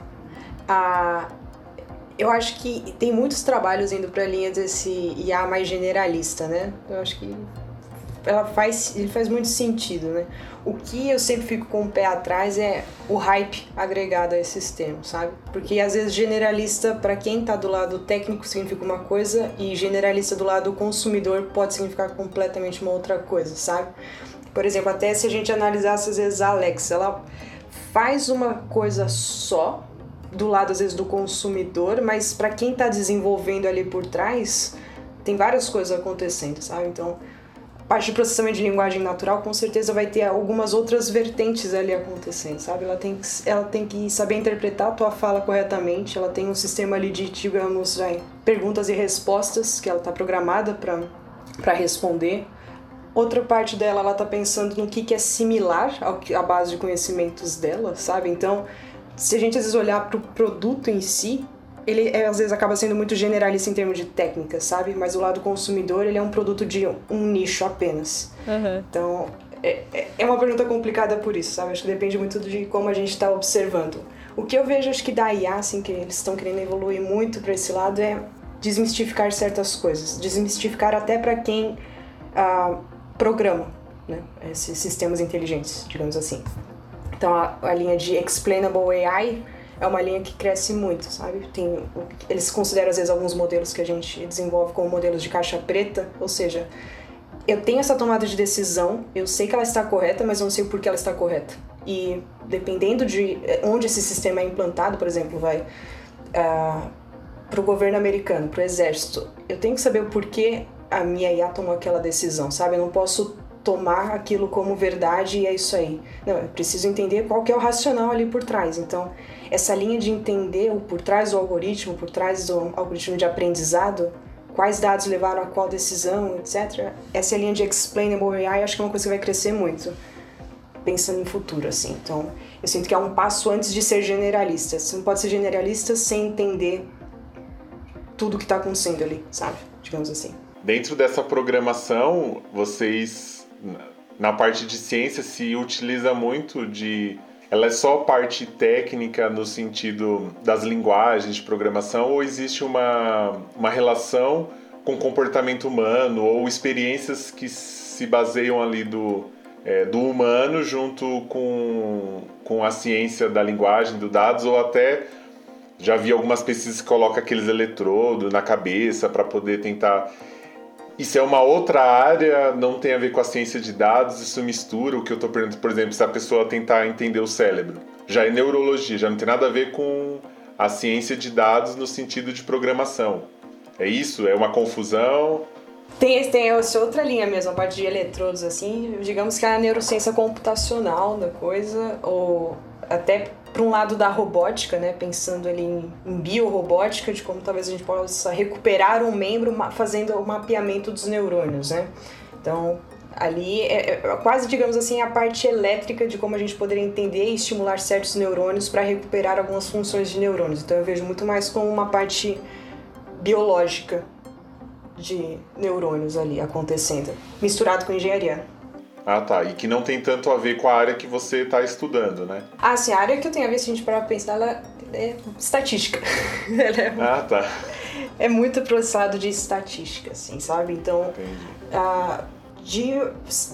Ah, eu acho que tem muitos trabalhos indo para a linha desse IA mais generalista, né? Eu acho que ela faz, ele faz muito sentido, né? O que eu sempre fico com o pé atrás é o hype agregado a esses termos, sabe? Porque às vezes generalista para quem tá do lado técnico significa uma coisa e generalista do lado consumidor pode significar completamente uma outra coisa, sabe? Por exemplo, até se a gente analisasse às vezes a Alexa, ela faz uma coisa só do lado às vezes do consumidor, mas para quem está desenvolvendo ali por trás, tem várias coisas acontecendo, sabe? Então, parte de processamento de linguagem natural com certeza vai ter algumas outras vertentes ali acontecendo, sabe? Ela tem que, ela tem que saber interpretar a tua fala corretamente, ela tem um sistema ali de, digamos, perguntas e respostas que ela está programada para responder. Outra parte dela, ela está pensando no que, que é similar ao que, à base de conhecimentos dela, sabe? Então, se a gente às vezes olhar para o produto em si, ele é, às vezes acaba sendo muito generalista em termos de técnica, sabe? Mas o lado consumidor, ele é um produto de um nicho apenas. Uhum. Então, é, é, é uma pergunta complicada por isso, sabe? Acho que depende muito de como a gente está observando. O que eu vejo, acho que da IA, assim, que eles estão querendo evoluir muito para esse lado é desmistificar certas coisas. Desmistificar até para quem ah, programa né? esses sistemas inteligentes, digamos assim. Então, a, a linha de Explainable AI é uma linha que cresce muito, sabe? Tem, eles consideram às vezes alguns modelos que a gente desenvolve como modelos de caixa preta, ou seja, eu tenho essa tomada de decisão, eu sei que ela está correta, mas eu não sei por que ela está correta. E dependendo de onde esse sistema é implantado, por exemplo, vai uh, para o governo americano, para o exército, eu tenho que saber o porquê a minha IA tomou aquela decisão, sabe? Eu não posso tomar aquilo como verdade e é isso aí. Não, eu preciso entender qual que é o racional ali por trás. Então, essa linha de entender o por trás do algoritmo, por trás do algoritmo de aprendizado, quais dados levaram a qual decisão, etc. Essa linha de explainable AI acho que é uma coisa que vai crescer muito, pensando em futuro, assim. Então, eu sinto que é um passo antes de ser generalista. Você não pode ser generalista sem entender tudo que está acontecendo ali, sabe? Digamos assim. Dentro dessa programação, vocês na parte de ciência se utiliza muito de ela é só parte técnica no sentido das linguagens de programação ou existe uma, uma relação com comportamento humano ou experiências que se baseiam ali do, é, do humano junto com, com a ciência da linguagem, do dados ou até já vi algumas pesquisas que colocam aqueles eletrodos na cabeça para poder tentar isso é uma outra área, não tem a ver com a ciência de dados, isso mistura o que eu estou perguntando, por exemplo, se a pessoa tentar entender o cérebro. Já é neurologia, já não tem nada a ver com a ciência de dados no sentido de programação. É isso? É uma confusão? Tem, tem essa outra linha mesmo, a parte de eletrodos, assim, digamos que é a neurociência computacional da coisa, ou até para um lado da robótica, né, pensando ali em, em biorrobótica, de como talvez a gente possa recuperar um membro fazendo o mapeamento dos neurônios, né? Então, ali é, é quase, digamos assim, a parte elétrica de como a gente poderia entender e estimular certos neurônios para recuperar algumas funções de neurônios. Então, eu vejo muito mais como uma parte biológica de neurônios ali acontecendo, misturado com engenharia. Ah, tá. E que não tem tanto a ver com a área que você está estudando, né? Ah, sim. A área que eu tenho a ver, se a gente parar pensar, ela é estatística. [laughs] é, ah, tá. É muito processado de estatística, assim, sabe? Então, ah, de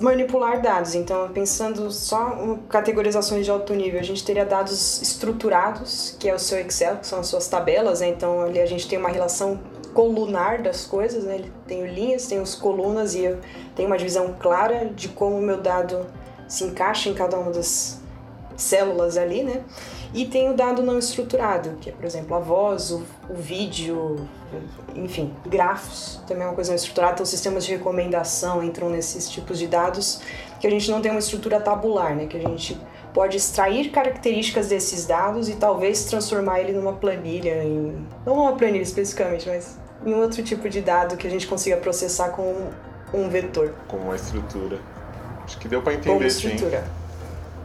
manipular dados. Então, pensando só em categorizações de alto nível, a gente teria dados estruturados, que é o seu Excel, que são as suas tabelas, né? Então, ali a gente tem uma relação colunar das coisas, né? Ele tem linhas, tem os colunas e eu tenho uma divisão clara de como o meu dado se encaixa em cada uma das células ali, né? E tem o dado não estruturado, que é, por exemplo, a voz, o, o vídeo, enfim, grafos, também é uma coisa não estruturada. Então, sistemas de recomendação entram nesses tipos de dados que a gente não tem uma estrutura tabular, né? Que a gente pode extrair características desses dados e talvez transformar ele numa planilha, em, não uma planilha especificamente, mas em outro tipo de dado que a gente consiga processar com um vetor. Com uma estrutura. Acho que deu para entender, Como estrutura. sim.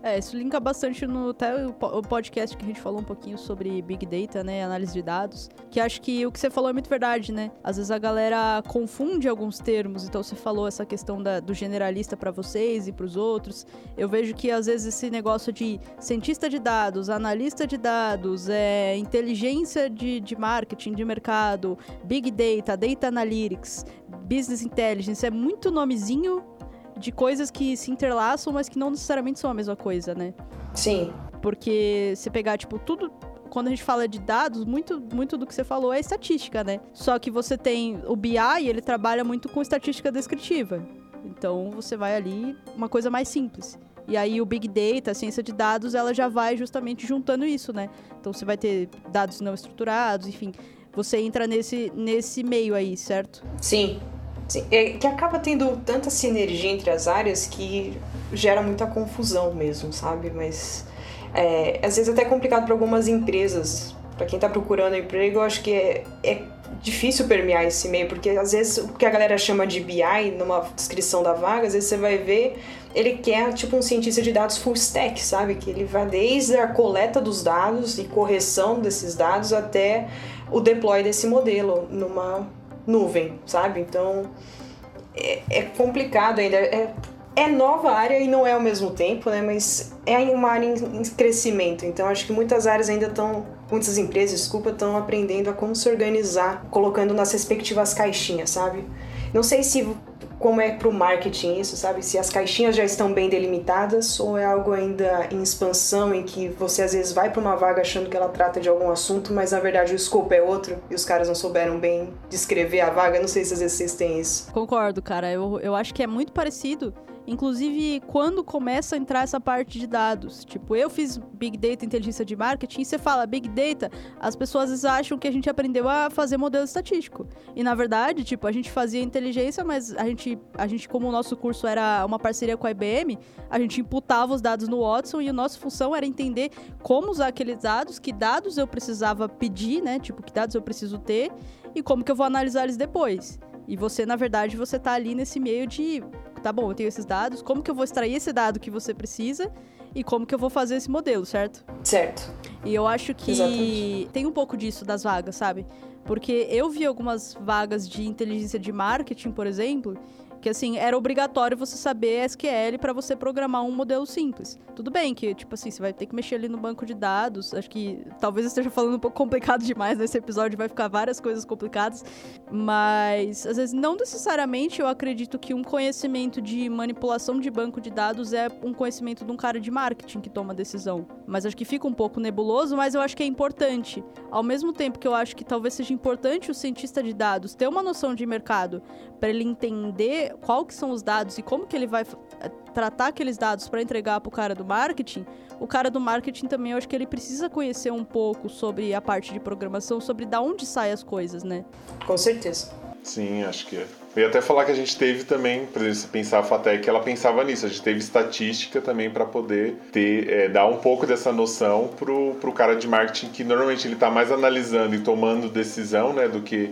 É, isso linka bastante no até o podcast que a gente falou um pouquinho sobre Big Data, né, análise de dados, que acho que o que você falou é muito verdade, né? Às vezes a galera confunde alguns termos, então você falou essa questão da, do generalista para vocês e para os outros. Eu vejo que às vezes esse negócio de cientista de dados, analista de dados, é, inteligência de, de marketing, de mercado, Big Data, Data Analytics, Business Intelligence, é muito nomezinho de coisas que se interlaçam, mas que não necessariamente são a mesma coisa, né? Sim. Porque se pegar, tipo, tudo. Quando a gente fala de dados, muito, muito do que você falou é estatística, né? Só que você tem o BI, ele trabalha muito com estatística descritiva. Então você vai ali, uma coisa mais simples. E aí o Big Data, a ciência de dados, ela já vai justamente juntando isso, né? Então você vai ter dados não estruturados, enfim. Você entra nesse, nesse meio aí, certo? Sim, Sim, é, que acaba tendo tanta sinergia entre as áreas que gera muita confusão mesmo, sabe? Mas é, às vezes até é complicado para algumas empresas. Para quem está procurando emprego, eu acho que é, é difícil permear esse meio, porque às vezes o que a galera chama de BI numa descrição da vaga, às vezes você vai ver, ele quer tipo um cientista de dados full stack, sabe? Que ele vai desde a coleta dos dados e correção desses dados até o deploy desse modelo numa nuvem, sabe? Então é, é complicado ainda. É, é nova área e não é ao mesmo tempo, né? Mas é uma área em crescimento. Então acho que muitas áreas ainda estão, muitas empresas, desculpa, estão aprendendo a como se organizar, colocando nas respectivas caixinhas, sabe? Não sei se como é para o marketing isso, sabe? Se as caixinhas já estão bem delimitadas ou é algo ainda em expansão em que você às vezes vai para uma vaga achando que ela trata de algum assunto, mas na verdade o escopo é outro e os caras não souberam bem descrever a vaga. Não sei se às vezes vocês têm isso. Concordo, cara. Eu, eu acho que é muito parecido Inclusive, quando começa a entrar essa parte de dados. Tipo, eu fiz Big Data, inteligência de marketing, e você fala Big Data, as pessoas vezes acham que a gente aprendeu a fazer modelo estatístico. E na verdade, tipo, a gente fazia inteligência, mas a gente, a gente como o nosso curso era uma parceria com a IBM, a gente imputava os dados no Watson e a nossa função era entender como usar aqueles dados, que dados eu precisava pedir, né? Tipo, que dados eu preciso ter e como que eu vou analisar eles depois. E você, na verdade, você tá ali nesse meio de, tá bom, eu tenho esses dados, como que eu vou extrair esse dado que você precisa e como que eu vou fazer esse modelo, certo? Certo. E eu acho que Exatamente. tem um pouco disso das vagas, sabe? Porque eu vi algumas vagas de inteligência de marketing, por exemplo, que assim, era obrigatório você saber SQL para você programar um modelo simples. Tudo bem que, tipo assim, você vai ter que mexer ali no banco de dados. Acho que talvez eu esteja falando um pouco complicado demais nesse episódio, vai ficar várias coisas complicadas. Mas, às vezes, não necessariamente eu acredito que um conhecimento de manipulação de banco de dados é um conhecimento de um cara de marketing que toma decisão. Mas acho que fica um pouco nebuloso, mas eu acho que é importante. Ao mesmo tempo que eu acho que talvez seja importante o cientista de dados ter uma noção de mercado para ele entender qual que são os dados e como que ele vai eh, tratar aqueles dados para entregar para o cara do marketing, o cara do marketing também eu acho que ele precisa conhecer um pouco sobre a parte de programação, sobre da onde saem as coisas, né? Com certeza. Sim, acho que é. Eu ia até falar que a gente teve também, por exemplo, se pensar a Fatec, ela pensava nisso, a gente teve estatística também para poder ter, é, dar um pouco dessa noção pro, pro cara de marketing que normalmente ele está mais analisando e tomando decisão, né, do que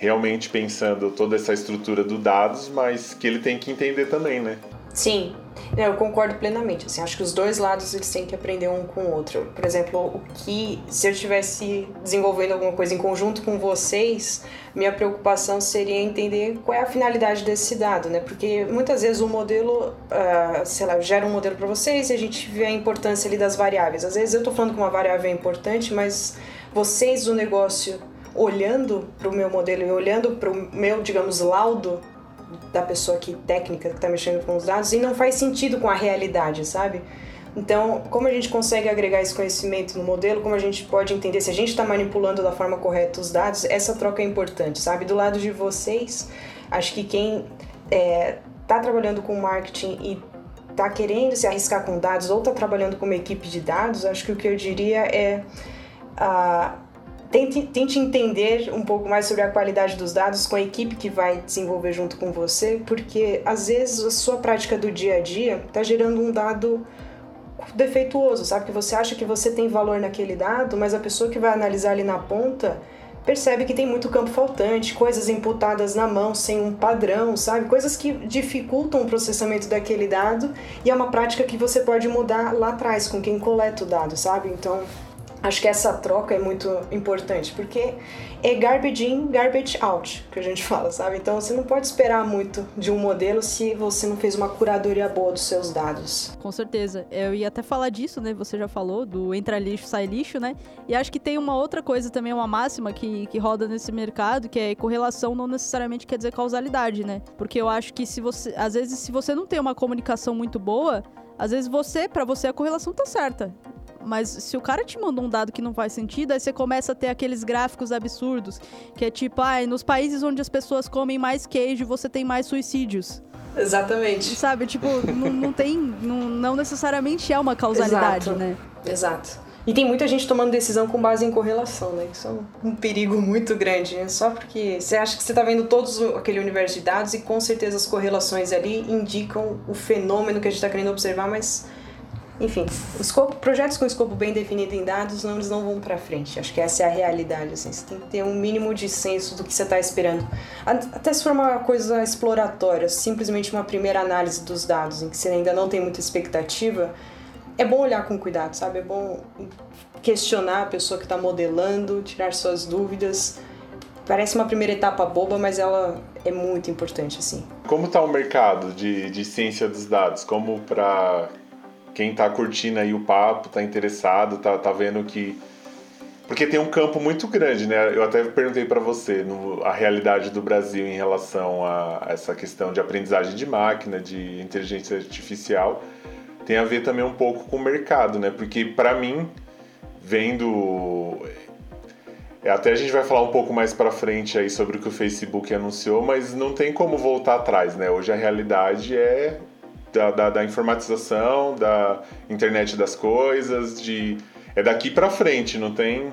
realmente pensando toda essa estrutura do dados, mas que ele tem que entender também, né? Sim, eu concordo plenamente. Assim, acho que os dois lados eles têm que aprender um com o outro. Por exemplo, o que se eu estivesse desenvolvendo alguma coisa em conjunto com vocês, minha preocupação seria entender qual é a finalidade desse dado, né? Porque muitas vezes o modelo, uh, sei lá, gera um modelo para vocês e a gente vê a importância ali das variáveis. Às vezes eu estou falando que uma variável é importante, mas vocês do negócio olhando para o meu modelo e olhando para o meu, digamos, laudo da pessoa que técnica que está mexendo com os dados e não faz sentido com a realidade, sabe? Então, como a gente consegue agregar esse conhecimento no modelo, como a gente pode entender se a gente está manipulando da forma correta os dados, essa troca é importante, sabe? Do lado de vocês, acho que quem está é, tá trabalhando com marketing e está querendo se arriscar com dados ou está trabalhando com uma equipe de dados, acho que o que eu diria é. Uh, Tente, tente entender um pouco mais sobre a qualidade dos dados com a equipe que vai desenvolver junto com você, porque às vezes a sua prática do dia a dia está gerando um dado defeituoso, sabe? Que você acha que você tem valor naquele dado, mas a pessoa que vai analisar ali na ponta percebe que tem muito campo faltante, coisas imputadas na mão sem um padrão, sabe? Coisas que dificultam o processamento daquele dado e é uma prática que você pode mudar lá atrás com quem coleta o dado, sabe? Então Acho que essa troca é muito importante, porque é garbage in, garbage out, que a gente [laughs] fala, sabe? Então você não pode esperar muito de um modelo se você não fez uma curadoria boa dos seus dados. Com certeza. Eu ia até falar disso, né? Você já falou, do entra lixo, sai lixo, né? E acho que tem uma outra coisa também, uma máxima que, que roda nesse mercado, que é correlação não necessariamente quer dizer causalidade, né? Porque eu acho que se você, às vezes, se você não tem uma comunicação muito boa, às vezes você, para você, a correlação tá certa. Mas se o cara te mandou um dado que não faz sentido, aí você começa a ter aqueles gráficos absurdos, que é tipo, ah, nos países onde as pessoas comem mais queijo, você tem mais suicídios. Exatamente. Sabe, tipo, não, não tem, não, não, necessariamente é uma causalidade, Exato. né? Exato. E tem muita gente tomando decisão com base em correlação, né? Isso é um perigo muito grande, né? Só porque você acha que você está vendo todos aquele universo de dados e com certeza as correlações ali indicam o fenômeno que a gente está querendo observar, mas enfim, escopo, projetos com escopo bem definido em dados, não, eles não vão para frente. Acho que essa é a realidade. Assim. Você tem que ter um mínimo de senso do que você está esperando. Até se for uma coisa exploratória, simplesmente uma primeira análise dos dados, em que você ainda não tem muita expectativa, é bom olhar com cuidado, sabe? É bom questionar a pessoa que está modelando, tirar suas dúvidas. Parece uma primeira etapa boba, mas ela é muito importante, assim. Como está o mercado de, de ciência dos dados? Como para quem tá curtindo aí o papo, tá interessado, tá, tá vendo que. Porque tem um campo muito grande, né? Eu até perguntei para você no, a realidade do Brasil em relação a, a essa questão de aprendizagem de máquina, de inteligência artificial. Tem a ver também um pouco com o mercado, né? Porque para mim, vendo é, até a gente vai falar um pouco mais para frente aí sobre o que o Facebook anunciou, mas não tem como voltar atrás, né? Hoje a realidade é da, da, da informatização, da internet das coisas, de é daqui para frente, não tem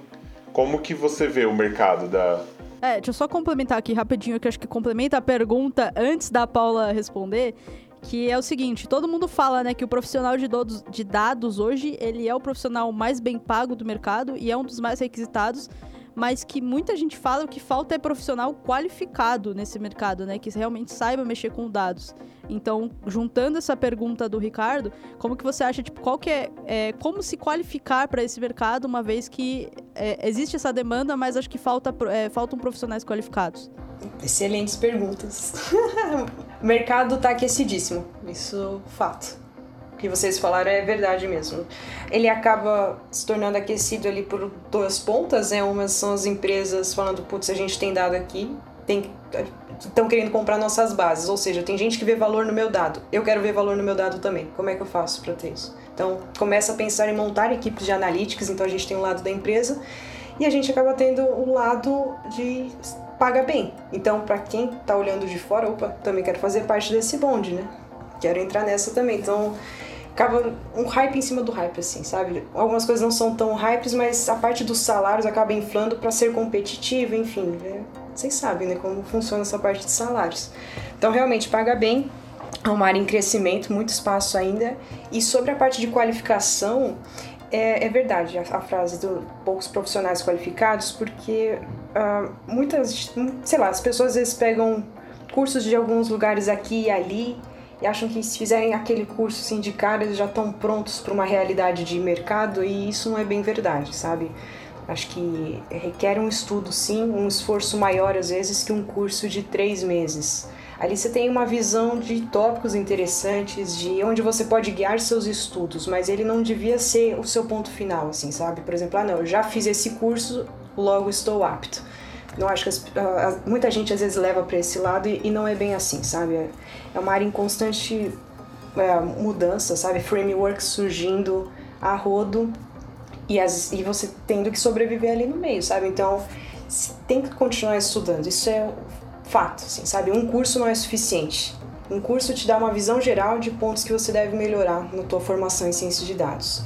como que você vê o mercado da é, deixa eu só complementar aqui rapidinho, que acho que complementa a pergunta antes da Paula responder, que é o seguinte, todo mundo fala, né, que o profissional de dados, de dados hoje, ele é o profissional mais bem pago do mercado e é um dos mais requisitados, mas que muita gente fala que falta é profissional qualificado nesse mercado, né, que realmente saiba mexer com dados. Então, juntando essa pergunta do Ricardo, como que você acha, tipo, qual que é, é como se qualificar para esse mercado, uma vez que é, existe essa demanda, mas acho que falta, é, faltam profissionais qualificados? Excelentes perguntas. [laughs] o mercado está aquecidíssimo, isso é fato. Que vocês falaram é verdade mesmo. Ele acaba se tornando aquecido ali por duas pontas, né? Uma são as empresas falando, putz, a gente tem dado aqui, tem estão querendo comprar nossas bases, ou seja, tem gente que vê valor no meu dado. Eu quero ver valor no meu dado também. Como é que eu faço para ter isso? Então, começa a pensar em montar equipes de analytics, então a gente tem um lado da empresa e a gente acaba tendo o lado de paga bem. Então, para quem está olhando de fora, opa, também quero fazer parte desse bonde, né? Quero entrar nessa também. Então, acaba um hype em cima do hype, assim, sabe? Algumas coisas não são tão hypes, mas a parte dos salários acaba inflando para ser competitivo, enfim. Né? Vocês sabem, né, como funciona essa parte de salários. Então, realmente, paga bem, é uma área em crescimento, muito espaço ainda. E sobre a parte de qualificação, é, é verdade a, a, frase do poucos profissionais qualificados, porque uh, muitas, sei lá, as pessoas às vezes pegam cursos de alguns lugares aqui e ali e acham que se fizerem aquele curso assim de cara eles já estão prontos para uma realidade de mercado e isso não é bem verdade, sabe? Acho que requer um estudo, sim, um esforço maior às vezes que um curso de três meses. Ali você tem uma visão de tópicos interessantes, de onde você pode guiar seus estudos, mas ele não devia ser o seu ponto final, assim, sabe? Por exemplo, ah, não, eu já fiz esse curso, logo estou apto. Não acho que as, uh, muita gente às vezes leva para esse lado e, e, não é bem assim, sabe? É, uma área em constante é, mudança, sabe? Frameworks surgindo a rodo e, as, e você tendo que sobreviver ali no meio, sabe? Então, tem que continuar estudando. Isso é fato, assim, sabe? Um curso não é suficiente. Um curso te dá uma visão geral de pontos que você deve melhorar na tua formação em ciência de dados.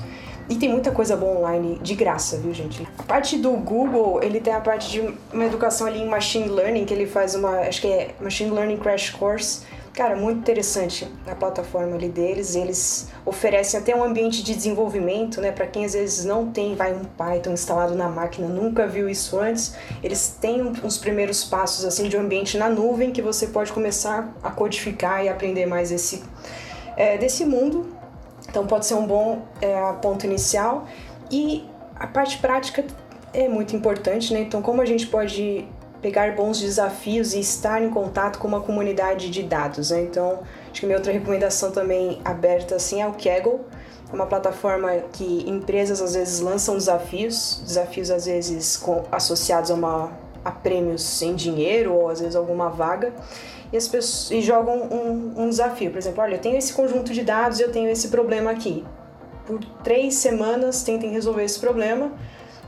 E tem muita coisa boa online de graça, viu, gente? A parte do Google, ele tem a parte de uma educação ali em machine learning, que ele faz uma, acho que é Machine Learning Crash Course, Cara, muito interessante a plataforma ali deles. Eles oferecem até um ambiente de desenvolvimento, né? Para quem às vezes não tem, vai um Python instalado na máquina, nunca viu isso antes. Eles têm uns primeiros passos assim de um ambiente na nuvem que você pode começar a codificar e aprender mais esse é, desse mundo. Então pode ser um bom é, ponto inicial. E a parte prática é muito importante, né? Então como a gente pode pegar bons desafios e estar em contato com uma comunidade de dados. Né? Então, acho que minha outra recomendação também aberta assim é o Kaggle, é uma plataforma que empresas às vezes lançam desafios, desafios às vezes com, associados a, uma, a prêmios em dinheiro ou às vezes alguma vaga. E, as pessoas, e jogam um, um desafio, por exemplo, olha, eu tenho esse conjunto de dados e eu tenho esse problema aqui. Por três semanas tentem resolver esse problema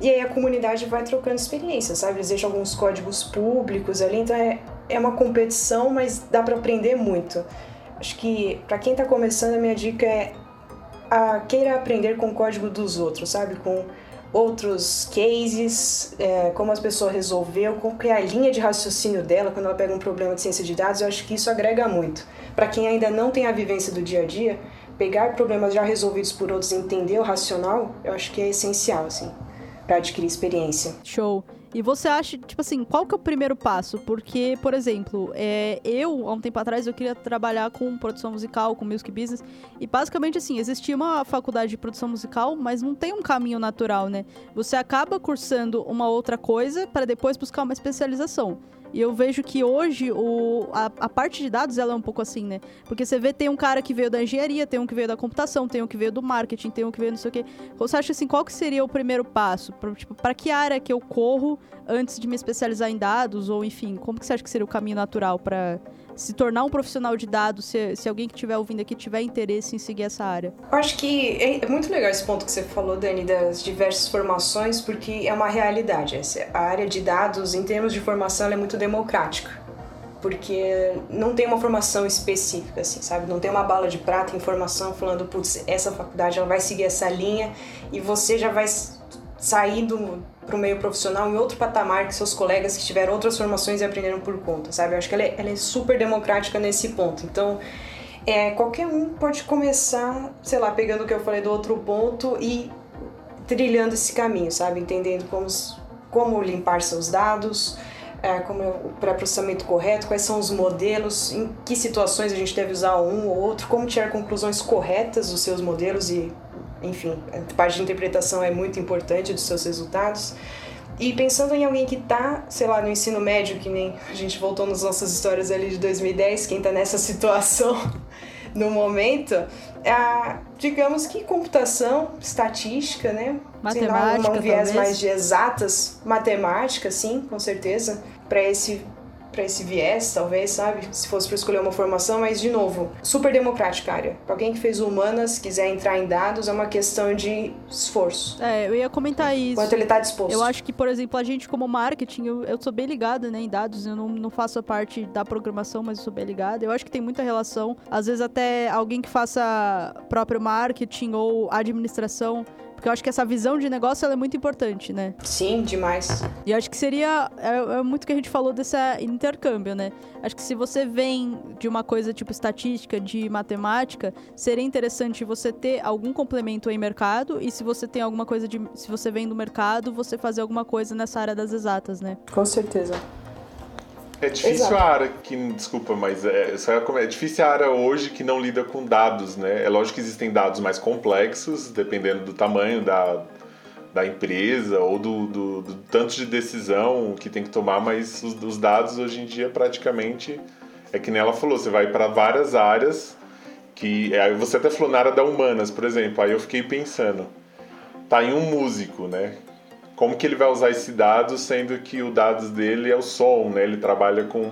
e aí a comunidade vai trocando experiências, sabe? Eles deixam alguns códigos públicos ali, então é, é uma competição, mas dá para aprender muito. Acho que para quem está começando, a minha dica é a, queira aprender com o código dos outros, sabe? Com outros cases, é, como as pessoas resolveu, qual é a linha de raciocínio dela quando ela pega um problema de ciência de dados, eu acho que isso agrega muito. Para quem ainda não tem a vivência do dia a dia, pegar problemas já resolvidos por outros e entender o racional, eu acho que é essencial, assim para adquirir experiência. Show. E você acha, tipo assim, qual que é o primeiro passo? Porque, por exemplo, é, eu, há um tempo atrás, eu queria trabalhar com produção musical, com music business, e basicamente, assim, existia uma faculdade de produção musical, mas não tem um caminho natural, né? Você acaba cursando uma outra coisa para depois buscar uma especialização. E eu vejo que hoje o, a, a, parte de dados ela é um pouco assim, né? Porque você vê, tem um cara que veio da engenharia, tem um que veio da computação, tem um que veio do marketing, tem um que veio não sei o quê. Você acha assim, qual que seria o primeiro passo? Pra, tipo, que área que eu corro antes de me especializar em dados? Ou enfim, como que você acha que seria o caminho natural para se tornar um profissional de dados, se, se alguém que estiver ouvindo aqui tiver interesse em seguir essa área? Eu acho que é muito legal esse ponto que você falou, Dani, das diversas formações, porque é uma realidade. A área de dados, em termos de formação, é muito democrática. porque não tem uma formação específica, assim, sabe? Não tem uma bala de prata em formação falando, putz, essa faculdade ela vai seguir essa linha e você já vai sair para o meio profissional em outro patamar que seus colegas que tiveram outras formações e aprenderam por conta, sabe? Eu acho que ela é, ela é super democrática nesse ponto. Então, é, qualquer um pode começar, sei lá, pegando o que eu falei do outro ponto e trilhando esse caminho, sabe? Entendendo como, como limpar seus dados, é, como é o pré-processamento correto, quais são os modelos, em que situações a gente deve usar um ou outro, como tirar conclusões corretas dos seus modelos e, enfim, a parte de interpretação é muito importante dos seus resultados. E pensando em alguém que está, sei lá, no ensino médio, que nem a gente voltou nas nossas histórias ali de 2010, quem está nessa [laughs] situação no momento, é, digamos que computação, estatística, né? Matemática, lá, um viés talvez. mais de exatas, matemática, sim, com certeza, para esse para esse viés, talvez, sabe? Se fosse para escolher uma formação, mas de novo, super democrática a área. Pra alguém que fez humanas, quiser entrar em dados, é uma questão de esforço. É, eu ia comentar isso. Quanto ele tá disposto. Eu acho que, por exemplo, a gente como marketing, eu, eu sou bem ligada né, em dados, eu não, não faço a parte da programação, mas eu sou bem ligada. Eu acho que tem muita relação. Às vezes até alguém que faça próprio marketing ou administração porque eu acho que essa visão de negócio é muito importante, né? Sim, demais. E eu acho que seria. É, é muito que a gente falou desse intercâmbio, né? Acho que se você vem de uma coisa tipo estatística, de matemática, seria interessante você ter algum complemento em mercado. E se você tem alguma coisa de. Se você vem do mercado, você fazer alguma coisa nessa área das exatas, né? Com certeza. É difícil Exato. a área que, desculpa, mas é, é difícil a área hoje que não lida com dados, né? É lógico que existem dados mais complexos, dependendo do tamanho da, da empresa ou do, do, do tanto de decisão que tem que tomar, mas os, os, dados hoje em dia praticamente é que nem ela falou, você vai para várias áreas que aí você até falou na área da humanas, por exemplo, aí eu fiquei pensando, tá em um músico, né? Como que ele vai usar esse dado, sendo que o dados dele é o som, né? Ele trabalha com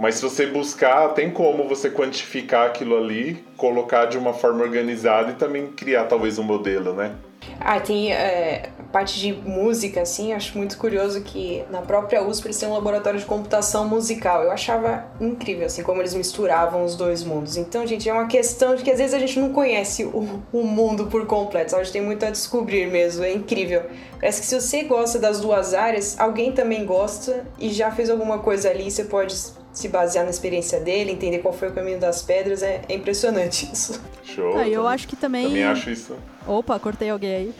mas se você buscar, tem como você quantificar aquilo ali, colocar de uma forma organizada e também criar talvez um modelo, né? Ah, tem é, parte de música, assim, acho muito curioso que na própria USP eles têm um laboratório de computação musical. Eu achava incrível, assim, como eles misturavam os dois mundos. Então, gente, é uma questão de que às vezes a gente não conhece o, o mundo por completo, a gente tem muito a descobrir mesmo, é incrível. Parece que se você gosta das duas áreas, alguém também gosta e já fez alguma coisa ali, você pode se basear na experiência dele, entender qual foi o caminho das pedras, é, é impressionante isso. Show. Ah, eu acho que também. Também acho isso. Opa, cortei alguém aí.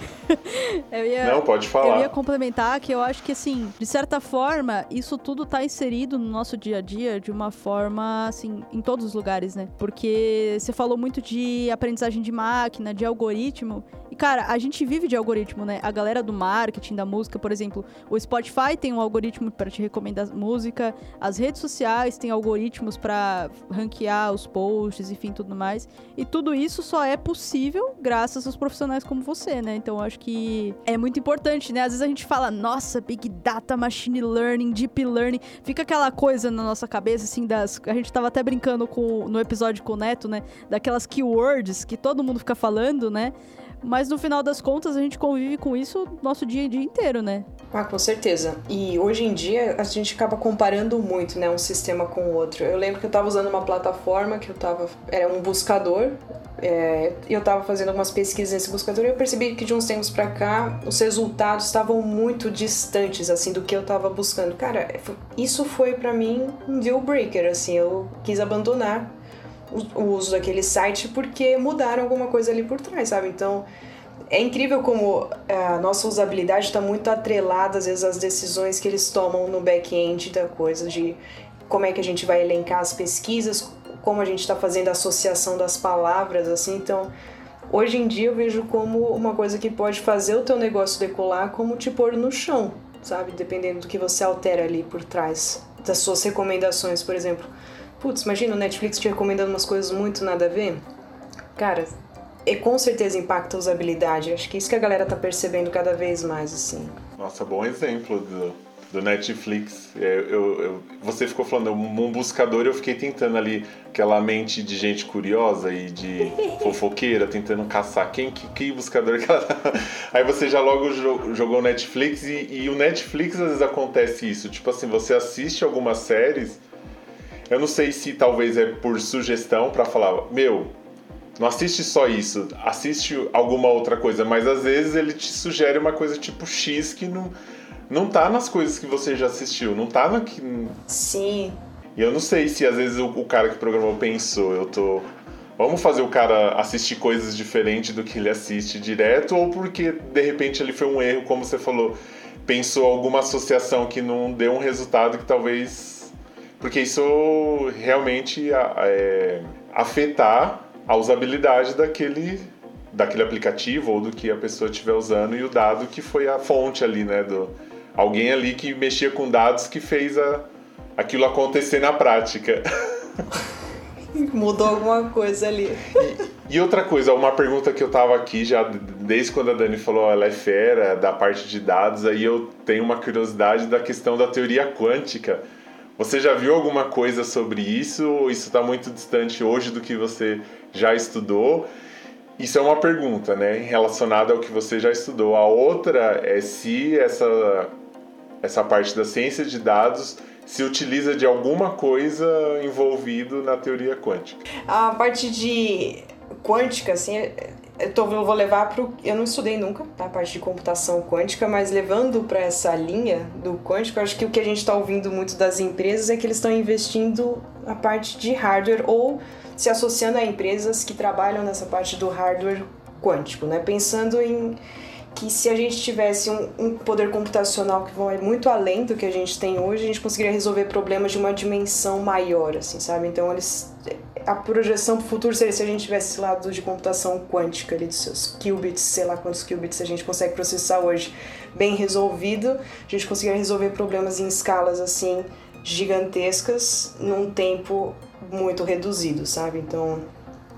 [laughs] eu ia, Não, pode falar. Eu ia complementar que eu acho que, assim, de certa forma, isso tudo tá inserido no nosso dia a dia de uma forma, assim, em todos os lugares, né? Porque você falou muito de aprendizagem de máquina, de algoritmo. E, cara, a gente vive de algoritmo, né? A galera do marketing, da música, por exemplo, o Spotify tem um algoritmo para te recomendar música, as redes sociais têm algoritmos para ranquear os posts, enfim, tudo mais. E tudo isso só é possível graças aos profissionais como você, né? Então, acho que é muito importante, né? Às vezes a gente fala, nossa, Big Data, Machine Learning, Deep Learning, fica aquela coisa na nossa cabeça, assim, das. A gente tava até brincando com, no episódio com o Neto, né? Daquelas keywords que todo mundo fica falando, né? Mas no final das contas, a gente convive com isso nosso dia a dia inteiro, né? Ah, com certeza. E hoje em dia a gente acaba comparando muito, né, um sistema com o outro. Eu lembro que eu estava usando uma plataforma que eu tava. Era um buscador. É, eu estava fazendo algumas pesquisas nesse buscador e eu percebi que de uns tempos para cá os resultados estavam muito distantes assim do que eu estava buscando. Cara, isso foi para mim um deal breaker, assim, eu quis abandonar o, uso daquele site porque mudaram alguma coisa ali por trás, sabe? Então é incrível como é, a nossa usabilidade está muito atrelada às vezes às decisões que eles tomam no back-end da coisa de como é que a gente vai elencar as pesquisas, como a gente está fazendo a associação das palavras, assim. Então, hoje em dia eu vejo como uma coisa que pode fazer o teu negócio decolar, como te pôr no chão, sabe? Dependendo do que você altera ali por trás das suas recomendações, por exemplo putz, imagina o Netflix te recomendando umas coisas muito nada a ver. Cara, e com certeza impacta a usabilidade. Acho que isso que a galera tá percebendo cada vez mais, assim. Nossa, bom exemplo do, do Netflix. Eu, é, eu, eu, você ficou falando um buscador, eu fiquei tentando ali aquela mente de gente curiosa e de [laughs] fofoqueira, tentando caçar quem que, que buscador que ela... Tá. [laughs] Aí você já logo jogou o Netflix e, e o Netflix às vezes acontece isso. Tipo assim, você assiste algumas séries Eu não sei se talvez é por sugestão para falar, meu, não assiste só isso, assiste alguma outra coisa, mas às vezes ele te sugere uma coisa tipo X que não, não tá nas coisas que você já assistiu, não tá na que. Sim. E eu não sei se às vezes o, o cara que programou pensou, eu tô. Vamos fazer o cara assistir coisas diferentes do que ele assiste direto, ou porque de repente ele foi um erro, como você falou, pensou alguma associação que não deu um resultado que talvez. Porque isso realmente é, afetar a usabilidade daquele, daquele aplicativo ou do que a pessoa estiver usando e o dado que foi a fonte ali, né? Do, alguém ali que mexia com dados que fez a, aquilo acontecer na prática. [laughs] Mudou alguma coisa ali. E, e, outra coisa, uma pergunta que eu tava aqui já desde quando a Dani falou ela é fera da parte de dados, aí eu tenho uma curiosidade da questão da teoria quântica. Você já viu alguma coisa sobre isso isso está muito distante hoje do que você já estudou? Isso é uma pergunta, né, relacionada ao que você já estudou. A outra é se essa essa parte da ciência de dados se utiliza de alguma coisa envolvido na teoria quântica. A parte de quântica, assim, eu, tô, eu vou levar para eu não estudei nunca tá? a parte de computação quântica, mas levando para essa linha do quântico, acho que o que a gente está ouvindo muito das empresas é que eles estão investindo na parte de hardware ou se associando a empresas que trabalham nessa parte do hardware quântico, né? Pensando em que se a gente tivesse um, um, poder computacional que vai muito além do que a gente tem hoje, a gente conseguiria resolver problemas de uma dimensão maior, assim, sabe? Então eles a projeção para o futuro seria se a gente tivesse esse lado de computação quântica ali dos seus qubits, sei lá quantos qubits a gente consegue processar hoje, bem resolvido, a gente conseguiria resolver problemas em escalas assim gigantescas num tempo muito reduzido, sabe? Então,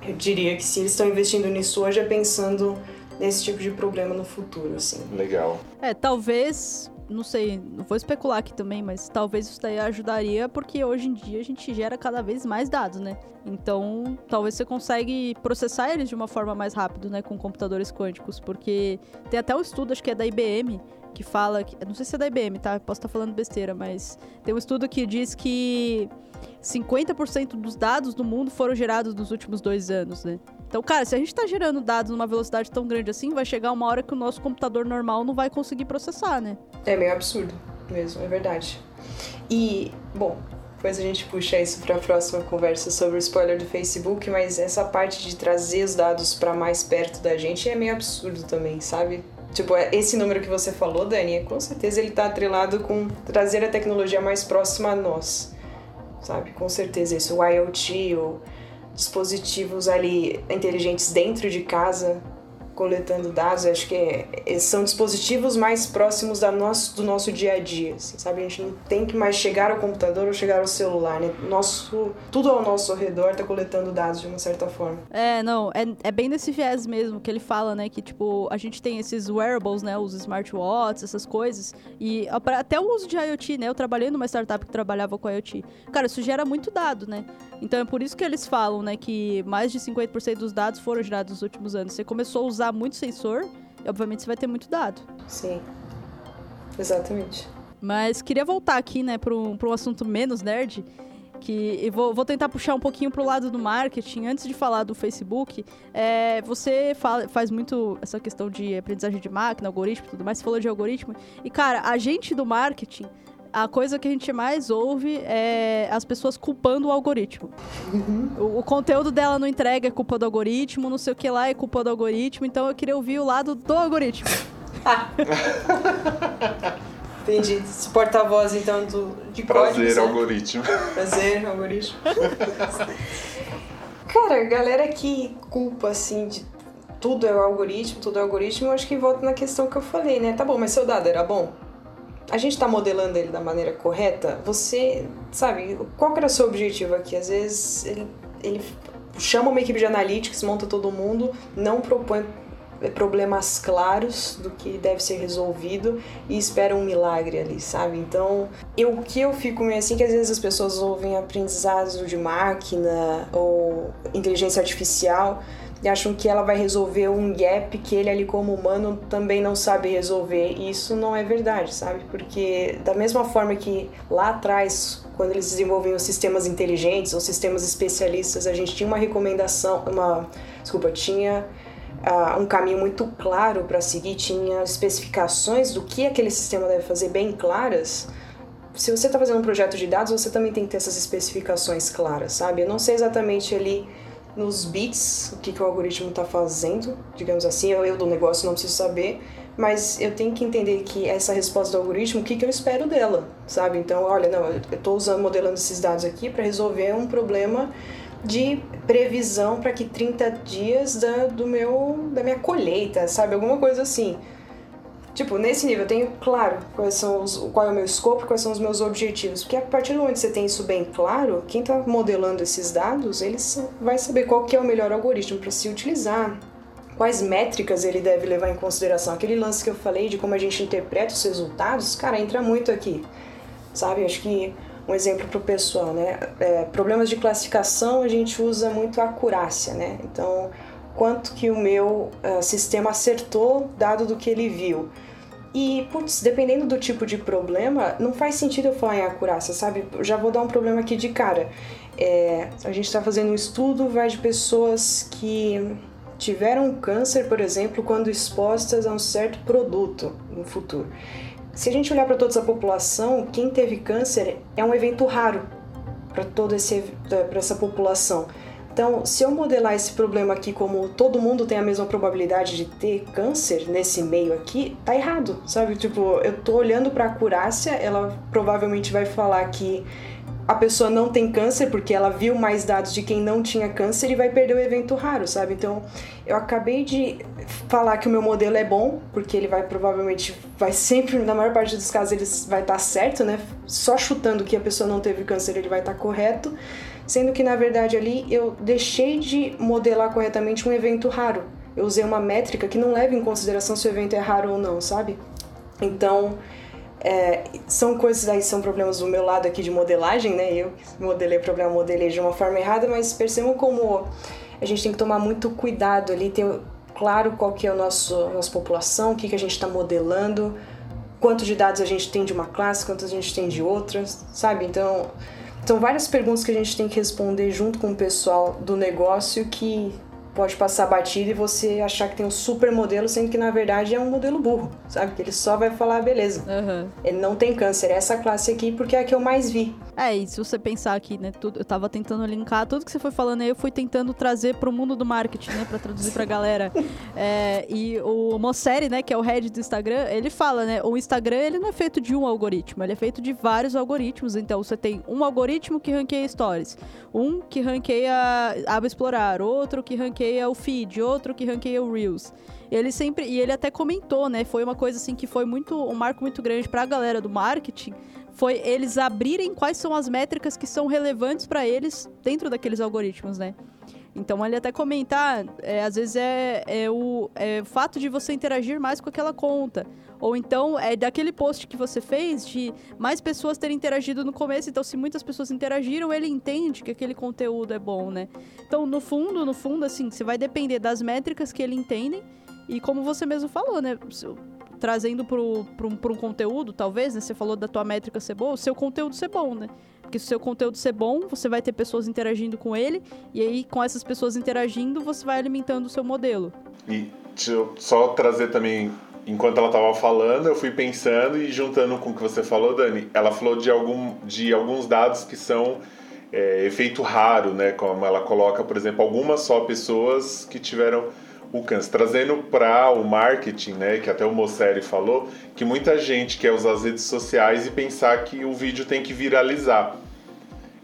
eu diria que se eles estão investindo nisso hoje é pensando nesse tipo de problema no futuro, assim. Legal. É, talvez, não sei, não vou especular aqui também, mas talvez isso daí ajudaria porque hoje em dia a gente gera cada vez mais dados, né? Então, talvez você consegue processar eles de uma forma mais rápida, né, com computadores quânticos, porque tem até um estudo, acho que é da IBM, que fala, que, não sei se é da IBM, tá? Posso estar falando besteira, mas tem um estudo que diz que 50% dos dados do mundo foram gerados nos últimos dois anos, né? Então, cara, se a gente está gerando dados numa velocidade tão grande assim, vai chegar uma hora que o nosso computador normal não vai conseguir processar, né? É meio absurdo mesmo, é verdade. E, bom, depois a gente puxa isso para a próxima conversa sobre o spoiler do Facebook, mas essa parte de trazer os dados para mais perto da gente é meio absurdo também, sabe? Tipo, é, esse número que você falou, Dani, com certeza ele está atrelado com trazer a tecnologia mais próxima a nós, sabe? Com certeza isso, o IoT, ou dispositivos ali inteligentes dentro de casa, coletando dados, acho que é, são dispositivos mais próximos da nosso, do nosso dia a dia, assim, sabe? A gente não tem que mais chegar ao computador ou chegar ao celular, né? Nosso, tudo ao nosso redor está coletando dados de uma certa forma. É, não, é, é bem nesse viés mesmo que ele fala, né? Que, tipo, a gente tem esses wearables, né? Os smartwatches, essas coisas, e até o uso de IoT, né? Eu trabalhei numa startup que trabalhava com IoT. Cara, isso gera muito dado, né? Então é por isso que eles falam, né? Que mais de 50% dos dados foram gerados nos últimos anos. Você começou a usar usar muito sensor, obviamente você vai ter muito dado. Sim, exatamente. Mas queria voltar aqui, né, para um, um assunto menos nerd, que vou, vou, tentar puxar um pouquinho pro lado do marketing. Antes de falar do Facebook, é, você fala, faz muito essa questão de aprendizagem de máquina, algoritmo e tudo mais. Você falou de algoritmo. E, cara, a gente do marketing a coisa que a gente mais ouve é as pessoas culpando o algoritmo. Uhum. O, o, conteúdo dela não entrega é culpa do algoritmo, não sei o que lá é culpa do algoritmo, então eu queria ouvir o lado do algoritmo. [laughs] Entendi. Esse porta-voz, então, do, de Prazer, códigos, né? algoritmo. Prazer, algoritmo. [laughs] Cara, a galera que culpa, assim, de tudo é o algoritmo, tudo é o algoritmo, eu acho que volta na questão que eu falei, né? Tá bom, mas seu dado era bom? A gente está modelando ele da maneira correta, você sabe qual era o seu objetivo aqui? Às vezes ele, ele chama uma equipe de analytics, monta todo mundo, não propõe problemas claros do que deve ser resolvido e esperam um milagre ali, sabe? Então, eu, o que eu fico meio assim, que às vezes as pessoas ouvem aprendizado de máquina ou inteligência artificial e acham que ela vai resolver um gap que ele ali como humano também não sabe resolver. E isso não é verdade, sabe? Porque da mesma forma que lá atrás, quando eles desenvolviam sistemas inteligentes ou sistemas especialistas, a gente tinha uma recomendação, uma, desculpa, tinha uh, um caminho muito claro para seguir, tinha especificações do que aquele sistema deve fazer bem claras. Se você está fazendo um projeto de dados, você também tem que ter essas especificações claras, sabe? Eu não sei exatamente ali nos bits o que, que o algoritmo está fazendo, digamos assim, eu, eu do negócio não preciso saber, mas eu tenho que entender que essa resposta do algoritmo, o que, que eu espero dela, sabe? Então, olha, não, eu estou usando, modelando esses dados aqui para resolver um problema de previsão para que 30 dias da, do meu, da minha colheita, sabe? Alguma coisa assim. Tipo, nesse nível eu tenho claro quais são os, qual é o meu escopo, quais são os meus objetivos. Porque a partir do momento que você tem isso bem claro, quem está modelando esses dados, ele vai saber qual que é o melhor algoritmo para se utilizar, quais métricas ele deve levar em consideração. Aquele lance que eu falei de como a gente interpreta os resultados, cara, entra muito aqui, sabe? Acho que um exemplo para o pessoal, né? É, problemas de classificação a gente usa muito a acurácia, né? Então, quanto que o meu uh, sistema acertou dado do que ele viu. E, putz, dependendo do tipo de problema, não faz sentido eu falar em acurácia, sabe? Já vou dar um problema aqui de cara. É, a gente está fazendo um estudo, vai de pessoas que tiveram câncer, por exemplo, quando expostas a um certo produto no futuro. Se a gente olhar para toda essa população, quem teve câncer é um evento raro para toda essa população. Então, se eu modelar esse problema aqui como todo mundo tem a mesma probabilidade de ter câncer nesse meio aqui, tá errado, sabe? Tipo, eu tô olhando para a acurácia, ela provavelmente vai falar que a pessoa não tem câncer porque ela viu mais dados de quem não tinha câncer e vai perder o evento raro, sabe? Então, eu acabei de falar que o meu modelo é bom, porque ele vai provavelmente, vai sempre, na maior parte dos casos, ele vai estar tá certo, né? Só chutando que a pessoa não teve câncer, ele vai estar tá correto sendo que na verdade ali eu deixei de modelar corretamente um evento raro. Eu usei uma métrica que não leva em consideração se o evento é raro ou não, sabe? Então, é, são coisas aí, são problemas do meu lado aqui de modelagem, né? Eu modelei o problema, modelei de uma forma errada, mas percebam como a gente tem que tomar muito cuidado ali, ter claro qual que é a nosso, nossa população, o que, que a gente está modelando, quanto de dados a gente tem de uma classe, quantos a gente tem de outras, sabe? Então, são várias perguntas que a gente tem que responder junto com o pessoal do negócio que pode passar batido e você achar que tem um super modelo, sendo que na verdade é um modelo burro, sabe? Que ele só vai falar, beleza, uhum. ele não tem câncer, é essa classe aqui porque é a que eu mais vi. É, e se você pensar aqui, né, tudo, eu tava tentando linkar tudo que você foi falando aí, eu fui tentando trazer pro mundo do marketing, né, pra traduzir pra [laughs] galera. É, e o Mosseri, né, que é o head do Instagram, ele fala, né, o Instagram, ele não é feito de um algoritmo, ele é feito de vários algoritmos, então você tem um algoritmo que ranqueia stories, um que ranqueia aba explorar, outro que ranqueia o feed, outro que ranqueia o Reels. Ele sempre, e ele até comentou, né, foi uma coisa assim que foi muito, um marco muito grande pra galera do marketing, foi eles abrirem quais são as métricas que são relevantes para eles dentro daqueles algoritmos, né? Então ele até comentar, é, às vezes é, é, o, é o fato de você interagir mais com aquela conta. Ou então é daquele post que você fez de mais pessoas terem interagido no começo. Então, se muitas pessoas interagiram, ele entende que aquele conteúdo é bom, né? Então, no fundo, no fundo, assim, você vai depender das métricas que ele entendem. E como você mesmo falou, né? trazendo para um, conteúdo, talvez, né? Você falou da tua métrica ser boa, o seu conteúdo ser bom, né? Porque se o seu conteúdo ser bom, você vai ter pessoas interagindo com ele, e aí, com essas pessoas interagindo, você vai alimentando o seu modelo. E deixa eu só trazer também, enquanto ela estava falando, eu fui pensando e juntando com o que você falou, Dani, ela falou de, algum, de alguns dados que são é, efeito raro, né? Como ela coloca, por exemplo, algumas só pessoas que tiveram o câncer. Trazendo para o marketing, né, que até o Mosseri falou, que muita gente quer usar as redes sociais e pensar que o vídeo tem que viralizar.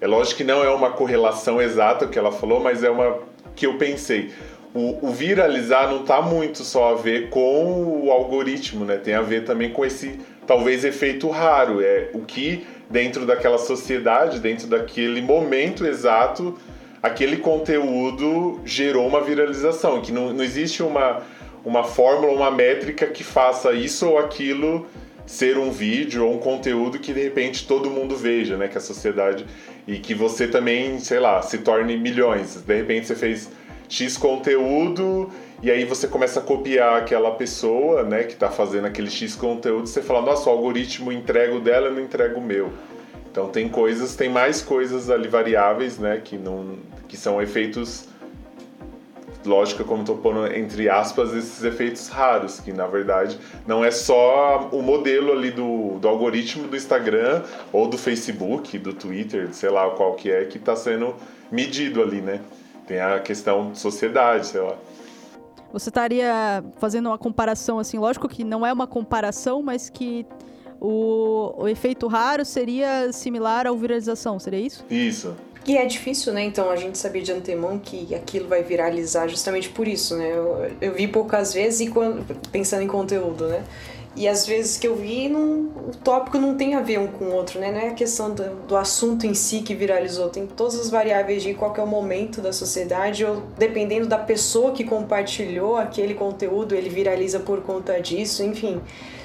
É lógico que não é uma correlação exata o que ela falou, mas é uma que eu pensei. O, o viralizar não está muito só a ver com o algoritmo, né? Tem a ver também com esse talvez efeito raro, é o que dentro daquela sociedade, dentro daquele momento exato aquele conteúdo gerou uma viralização, que não, não existe uma, uma fórmula, uma métrica que faça isso ou aquilo ser um vídeo ou um conteúdo que de repente todo mundo veja, né? Que a sociedade e que você também, sei lá, se torne milhões. De repente você fez X conteúdo e aí você começa a copiar aquela pessoa, né, que está fazendo aquele X conteúdo, você fala, nossa, o algoritmo entrega o dela e não entrega o meu. Então tem coisas, tem mais coisas ali variáveis, né, que não que são efeitos lógico, como estou pondo entre aspas, esses efeitos raros, que na verdade não é só o modelo ali do, do algoritmo do Instagram ou do Facebook, do Twitter, sei lá qual que é, que está sendo medido ali, né? Tem a questão de sociedade, sei lá. Você estaria fazendo uma comparação, assim, lógico que não é uma comparação, mas que o, o efeito raro seria similar à viralização, seria isso? Isso. E é difícil, né? Então a gente sabia de antemão que aquilo vai viralizar justamente por isso, né? Eu, eu vi poucas vezes e quando, pensando em conteúdo, né? E às vezes que eu vi, não, o tópico não tem a ver um com o outro, né? Não é a questão do, do assunto em si que viralizou, tem todas as variáveis de qual é o momento da sociedade, ou dependendo da pessoa que compartilhou aquele conteúdo, ele viraliza por conta disso, enfim.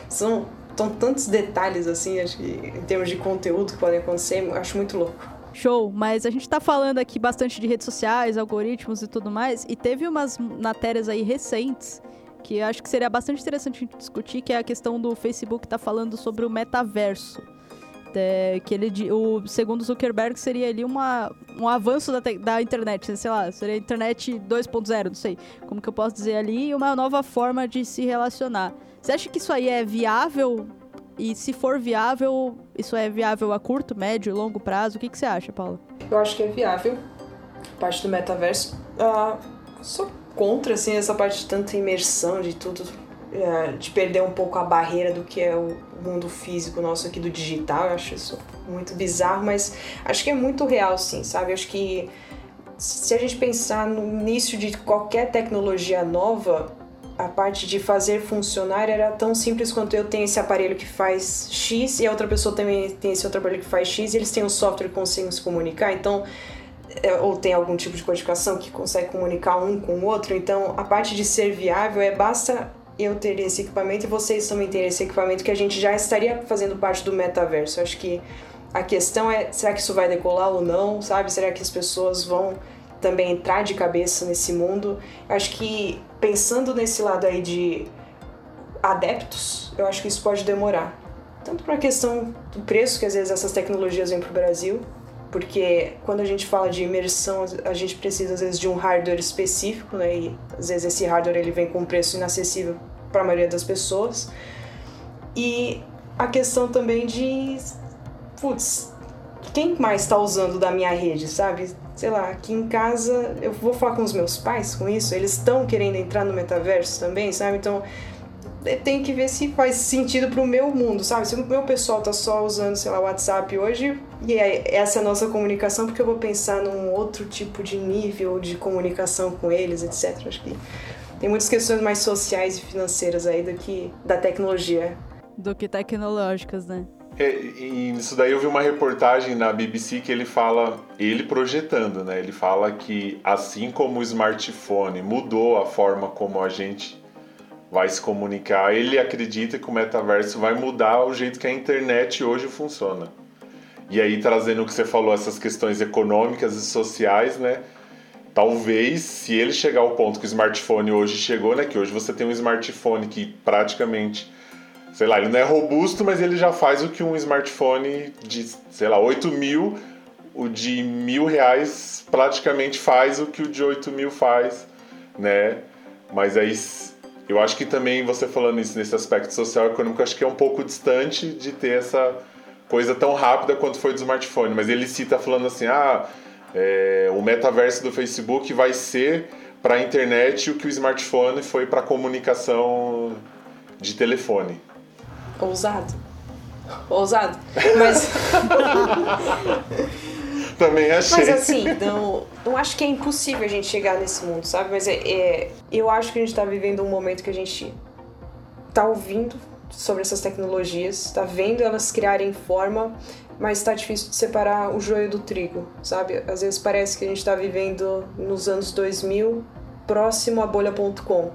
São, são tantos detalhes, assim, em termos de conteúdo que podem acontecer, acho muito louco. Show, mas a gente tá falando aqui bastante de redes sociais, algoritmos e tudo mais, e teve umas matérias aí recentes que acho que seria bastante interessante discutir, que é a questão do Facebook tá falando sobre o metaverso. É, que ele, o, segundo Zuckerberg, seria ali uma, um avanço da, da internet, sei lá, seria a internet 2.0, não sei como que eu posso dizer ali, e uma nova forma de se relacionar. Você acha que isso aí é viável e se for viável, isso é viável a curto, médio e longo prazo? O que, que você acha, Paula? Eu acho que é viável. Parte do metaverso. Uh, sou contra, assim, essa parte de tanta imersão de tudo. Uh, de perder um pouco a barreira do que é o mundo físico nosso aqui do digital. Eu acho isso muito bizarro, mas acho que é muito real, sim, sabe? Acho que se a gente pensar no início de qualquer tecnologia nova, a parte de fazer funcionar era tão simples quanto eu tenho esse aparelho que faz X e a outra pessoa também tem esse outro aparelho que faz X e eles têm um software que conseguem se comunicar, então é, ou tem algum tipo de codificação que consegue comunicar um com o outro, então a parte de ser viável é basta eu ter esse equipamento e vocês também terem esse equipamento que a gente já estaria fazendo parte do metaverso. Acho que a questão é será que isso vai decolar ou não, sabe? Será que as pessoas vão também entrar de cabeça nesse mundo? Acho que pensando nesse lado aí de adeptos, eu acho que isso pode demorar. Tanto para a questão do preço que às vezes essas tecnologias vêm para o Brasil, porque quando a gente fala de imersão, a gente precisa às vezes de um hardware específico, né? E às vezes esse hardware ele vem com um preço inacessível para a maioria das pessoas. E a questão também de putz, quem mais está usando da minha rede, sabe? sei lá, aqui em casa, eu vou falar com os meus pais com isso, eles estão querendo entrar no metaverso também, sabe? Então, tem que ver se faz sentido pro meu mundo, sabe? Se o meu pessoal tá só usando, sei lá, o WhatsApp hoje, e é essa é a nossa comunicação, porque eu vou pensar num outro tipo de nível de comunicação com eles, etc. Acho que tem muitas questões mais sociais e financeiras aí do que da tecnologia. Do que tecnológicas, né? É, isso daí eu vi uma reportagem na BBC que ele fala, ele projetando, né? Ele fala que assim como o smartphone mudou a forma como a gente vai se comunicar, ele acredita que o metaverso vai mudar o jeito que a internet hoje funciona. E aí trazendo o que você falou, essas questões econômicas e sociais, né? Talvez, se ele chegar ao ponto que o smartphone hoje chegou, né? Que hoje você tem um smartphone que praticamente sei lá, ele não é robusto, mas ele já faz o que um smartphone de, sei lá, 8 mil, o de mil reais praticamente faz o que o de 8 mil faz, né? Mas aí eu acho que também você falando isso nesse aspecto social e econômico, acho que é um pouco distante de ter essa coisa tão rápida quanto foi do smartphone. Mas ele cita falando assim, ah, é, o metaverso do Facebook vai ser para a internet o que o smartphone foi para comunicação de telefone. Ousado. Ousado. Mas. [laughs] Também achei. Mas assim, não, não acho que é impossível a gente chegar nesse mundo, sabe? Mas é, é, eu acho que a gente tá vivendo um momento que a gente tá ouvindo sobre essas tecnologias, tá vendo elas criarem forma, mas tá difícil de separar o joio do trigo, sabe? Às vezes parece que a gente tá vivendo nos anos 2000 próximo a bolha.com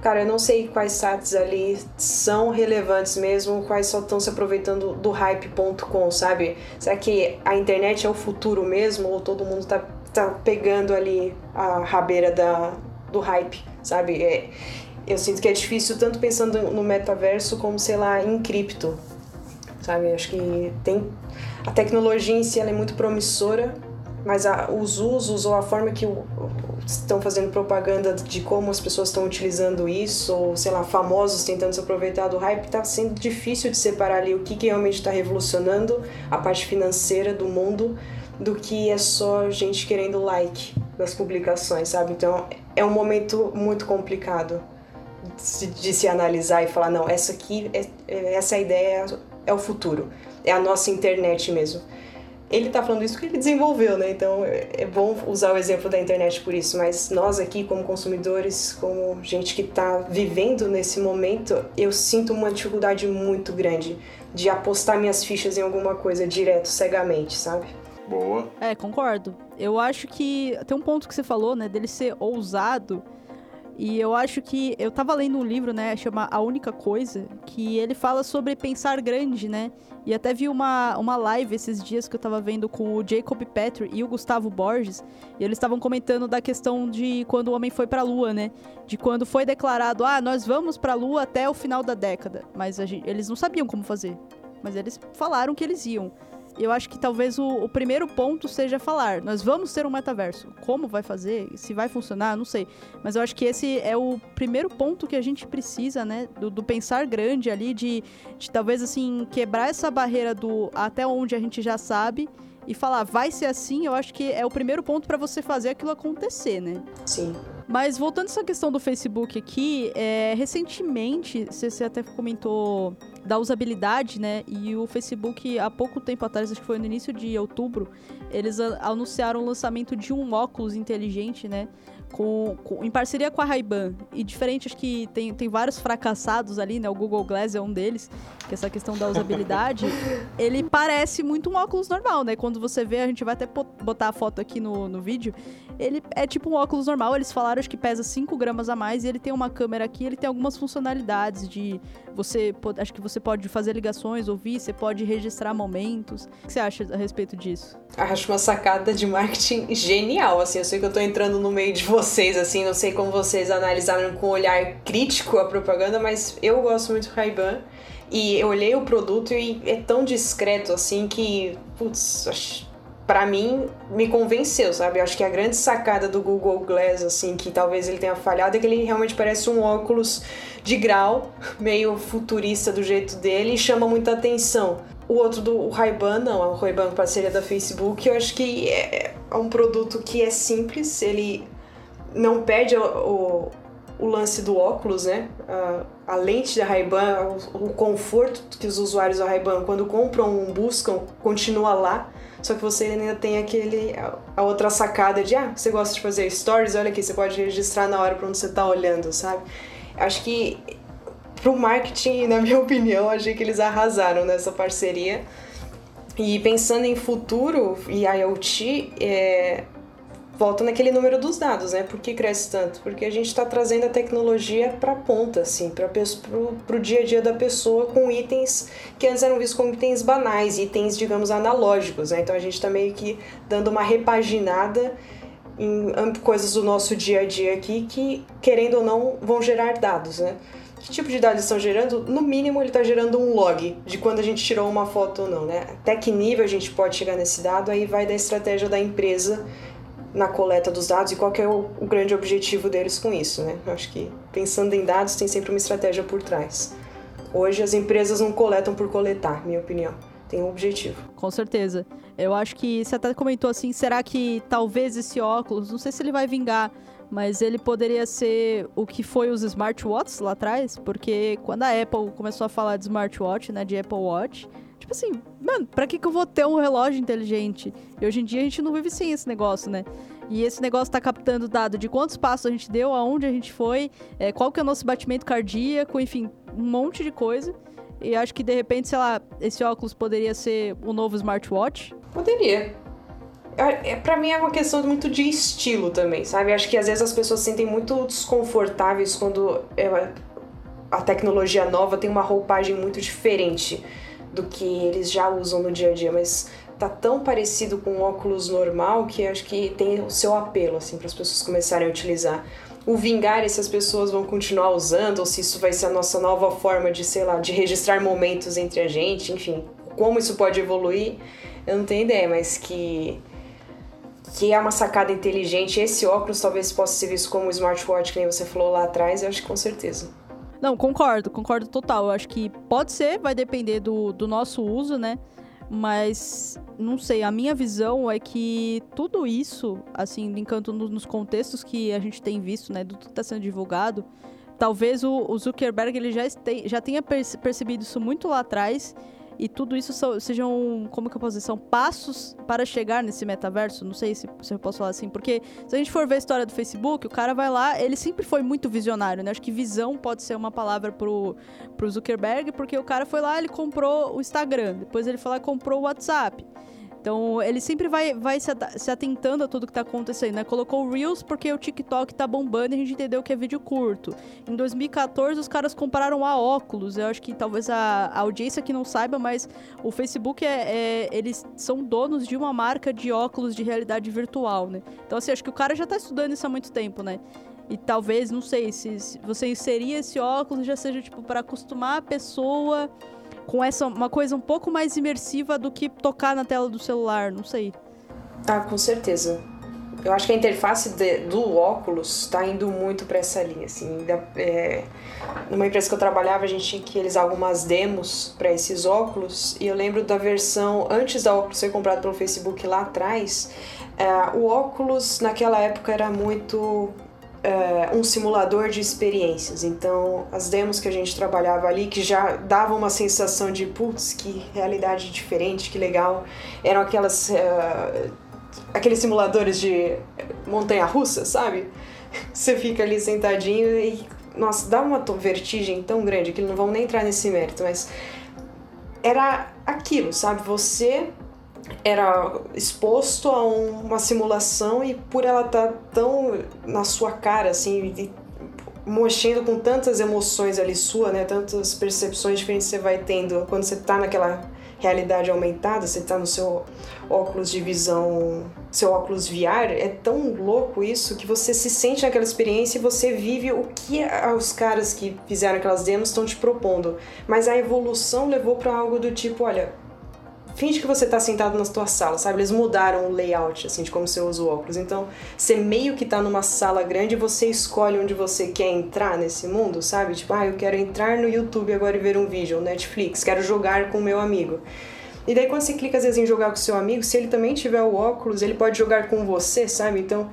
cara, eu não sei quais sites ali são relevantes mesmo, quais só estão se aproveitando do hype.com, sabe? Será que a internet é o futuro mesmo ou todo mundo tá, tá pegando ali a rabeira da, do hype, sabe? É, eu sinto que é difícil tanto pensando no metaverso como, sei lá, em cripto, sabe? Acho que tem a tecnologia em si ela é muito promissora, mas a, os usos ou a forma que estão fazendo propaganda de como as pessoas estão utilizando isso, ou sei lá, famosos tentando se aproveitar do hype, está sendo difícil de separar ali o que, que realmente está revolucionando a parte financeira do mundo do que é só gente querendo like das publicações, sabe? Então é um momento muito complicado de, de se analisar e falar, não, essa aqui, é, é, essa ideia é o futuro, é a nossa internet mesmo ele tá falando isso porque ele desenvolveu, né? Então é bom usar o exemplo da internet por isso, mas nós aqui como consumidores, como gente que tá vivendo nesse momento, eu sinto uma dificuldade muito grande de apostar minhas fichas em alguma coisa direto, cegamente, sabe? Boa. É, concordo. Eu acho que tem um ponto que você falou, né, dele ser ousado. E eu acho que eu tava lendo um livro, né, chama A Única Coisa, que ele fala sobre pensar grande, né? E até vi uma, uma live esses dias que eu tava vendo com o Jacob Petri e o Gustavo Borges, e eles estavam comentando da questão de quando o homem foi pra lua, né? De quando foi declarado, ah, nós vamos pra lua até o final da década, mas gente, eles não sabiam como fazer. Mas eles falaram que eles iam eu acho que talvez o, o, primeiro ponto seja falar, nós vamos ter um metaverso. Como vai fazer? Se vai funcionar, não sei. Mas eu acho que esse é o primeiro ponto que a gente precisa, né? Do, do pensar grande ali, de, de talvez assim, quebrar essa barreira do até onde a gente já sabe e falar, vai ser assim, eu acho que é o primeiro ponto para você fazer aquilo acontecer, né? Sim. Mas voltando a essa questão do Facebook aqui, é, recentemente, você até comentou da usabilidade, né? E o Facebook, há pouco tempo atrás, acho que foi no início de outubro, eles anunciaram o lançamento de um óculos inteligente, né? Com, com, em parceria com a Ray-Ban. E diferente, acho que tem, tem vários fracassados ali, né? O Google Glass é um deles, que essa questão da usabilidade. ele parece muito um óculos normal, né? Quando você vê, a gente vai até botar a foto aqui no, no vídeo. Ele é tipo um óculos normal, eles falaram acho que pesa 5 gramas a mais e ele tem uma câmera aqui, ele tem algumas funcionalidades de você, acho que você pode fazer ligações, ouvir, você pode registrar momentos. O que você acha a respeito disso? Acho uma sacada de marketing genial, assim, eu sei que eu tô entrando no meio de vocês, assim, não sei como vocês analisaram com um olhar crítico a propaganda, mas eu gosto muito do Ray-Ban. E eu olhei o produto e é tão discreto assim que, putz, para mim, me convenceu, sabe? Eu acho que a grande sacada do Google Glass, assim, que talvez ele tenha falhado, é que ele realmente parece um óculos de grau, [laughs] meio futurista do jeito dele e chama muita atenção. O outro do Ray-Ban, não, o Ray-Ban parceria da Facebook, eu acho que é, é um produto que é simples, ele não perde o, o, o lance do óculos, né? A, a lente da Ray-Ban, o, o conforto que os usuários da Ray-Ban, quando compram, buscam, continua lá só que você ainda tem aquele a outra sacada de ah, você gosta de fazer stories, olha aqui, você pode registrar na hora para onde você tá olhando, sabe? Acho que pro marketing, na minha [laughs] opinião, achei que eles arrasaram nessa parceria. E pensando em futuro e IoT, é, volta naquele número dos dados, né? Por que cresce tanto? Porque a gente está trazendo a tecnologia para ponta, assim, para o dia a dia da pessoa com itens que antes eram vistos como itens banais, itens, digamos, analógicos, né? Então a gente está meio que dando uma repaginada em coisas do nosso dia a dia aqui que, querendo ou não, vão gerar dados, né? Que tipo de dados estão gerando? No mínimo, ele está gerando um log de quando a gente tirou uma foto ou não, né? Até que nível a gente pode chegar nesse dado, aí vai da estratégia da empresa na coleta dos dados e qual é o, o, grande objetivo deles com isso, né? Acho que pensando em dados tem sempre uma estratégia por trás. Hoje as empresas não coletam por coletar, minha opinião. Tem um objetivo. Com certeza. Eu acho que você até comentou assim, será que talvez esse óculos, não sei se ele vai vingar, mas ele poderia ser o que foi os smartwatches lá atrás, porque quando a Apple começou a falar de smartwatch, né, de Apple Watch, Tipo assim, mano, pra que, que eu vou ter um relógio inteligente? E hoje em dia a gente não vive sem esse negócio, né? E esse negócio tá captando dado de quantos passos a gente deu, aonde a gente foi, é, qual que é o nosso batimento cardíaco, enfim, um monte de coisa. E acho que de repente, sei lá, esse óculos poderia ser o novo smartwatch. Poderia. é, para mim é uma questão muito de estilo também, sabe? Acho que às vezes as pessoas se sentem muito desconfortáveis quando é, a tecnologia nova tem uma roupagem muito diferente do que eles já usam no dia a dia, mas tá tão parecido com um óculos normal que acho que tem o seu apelo assim para as pessoas começarem a utilizar. O vingar se as pessoas vão continuar usando ou se isso vai ser a nossa nova forma de, sei lá, de registrar momentos entre a gente, enfim, como isso pode evoluir, eu não tenho ideia, mas que que é uma sacada inteligente. Esse óculos talvez possa ser visto como um smartwatch, que nem você falou lá atrás, eu acho que com certeza. Não, concordo, concordo total. Eu acho que pode ser, vai depender do, do nosso uso, né? Mas, não sei, a minha visão é que tudo isso, assim, linkando nos contextos que a gente tem visto, né, do que está sendo divulgado, talvez o, o Zuckerberg ele já, este, já tenha percebido isso muito lá atrás e tudo isso são, sejam, como que eu posso dizer, são passos para chegar nesse metaverso, não sei se, se eu posso falar assim, porque se a gente for ver a história do Facebook, o cara vai lá, ele sempre foi muito visionário, né? Acho que visão pode ser uma palavra pro, pro Zuckerberg, porque o cara foi lá, ele comprou o Instagram, depois ele foi lá e comprou o WhatsApp. Então, ele sempre vai, vai se, atentando a tudo que tá acontecendo, né? Colocou o Reels porque o TikTok tá bombando e a gente entendeu que é vídeo curto. Em 2014, os caras compararam a óculos. Eu acho que talvez a, a audiência que não saiba, mas o Facebook é, é, Eles são donos de uma marca de óculos de realidade virtual, né? Então, assim, acho que o cara já tá estudando isso há muito tempo, né? E talvez, não sei, se, se você inserir esse óculos já seja, tipo, para acostumar a pessoa com essa uma coisa um pouco mais imersiva do que tocar na tela do celular, não sei. Ah, com certeza. Eu acho que a interface de, do óculos está indo muito para essa linha. Assim, da, é, numa empresa que eu trabalhava, a gente tinha que realizar algumas demos para esses óculos. E eu lembro da versão antes da óculos ser comprado pelo Facebook lá atrás. É, o óculos naquela época era muito é, um simulador de experiências. Então, as demos que a gente trabalhava ali, que já davam uma sensação de, putz, que realidade diferente, que legal, eram aquelas. Uh, aqueles simuladores de montanha-russa, sabe? [laughs] Você fica ali sentadinho e, nossa, dá uma vertigem tão grande que não vamos nem entrar nesse mérito, mas era aquilo, sabe? Você era exposto a um, uma simulação e por ela estar tá tão na sua cara, assim, mexendo com tantas emoções ali sua, né? Tantas percepções diferentes que você vai tendo quando você está naquela realidade aumentada, você está no seu óculos de visão, seu óculos VR, é tão louco isso que você se sente naquela experiência e você vive o que os caras que fizeram aquelas demos estão te propondo. Mas a evolução levou para algo do tipo, olha, finge que você tá sentado na tua sala, sabe? Eles mudaram o layout, assim, de como você usa o óculos. Então, você meio que tá numa sala grande e você escolhe onde você quer entrar nesse mundo, sabe? Tipo, ah, eu quero entrar no YouTube agora e ver um vídeo, Netflix, quero jogar com o meu amigo. E daí quando você clica às vezes em jogar com o seu amigo, se ele também tiver o óculos, ele pode jogar com você, sabe? Então,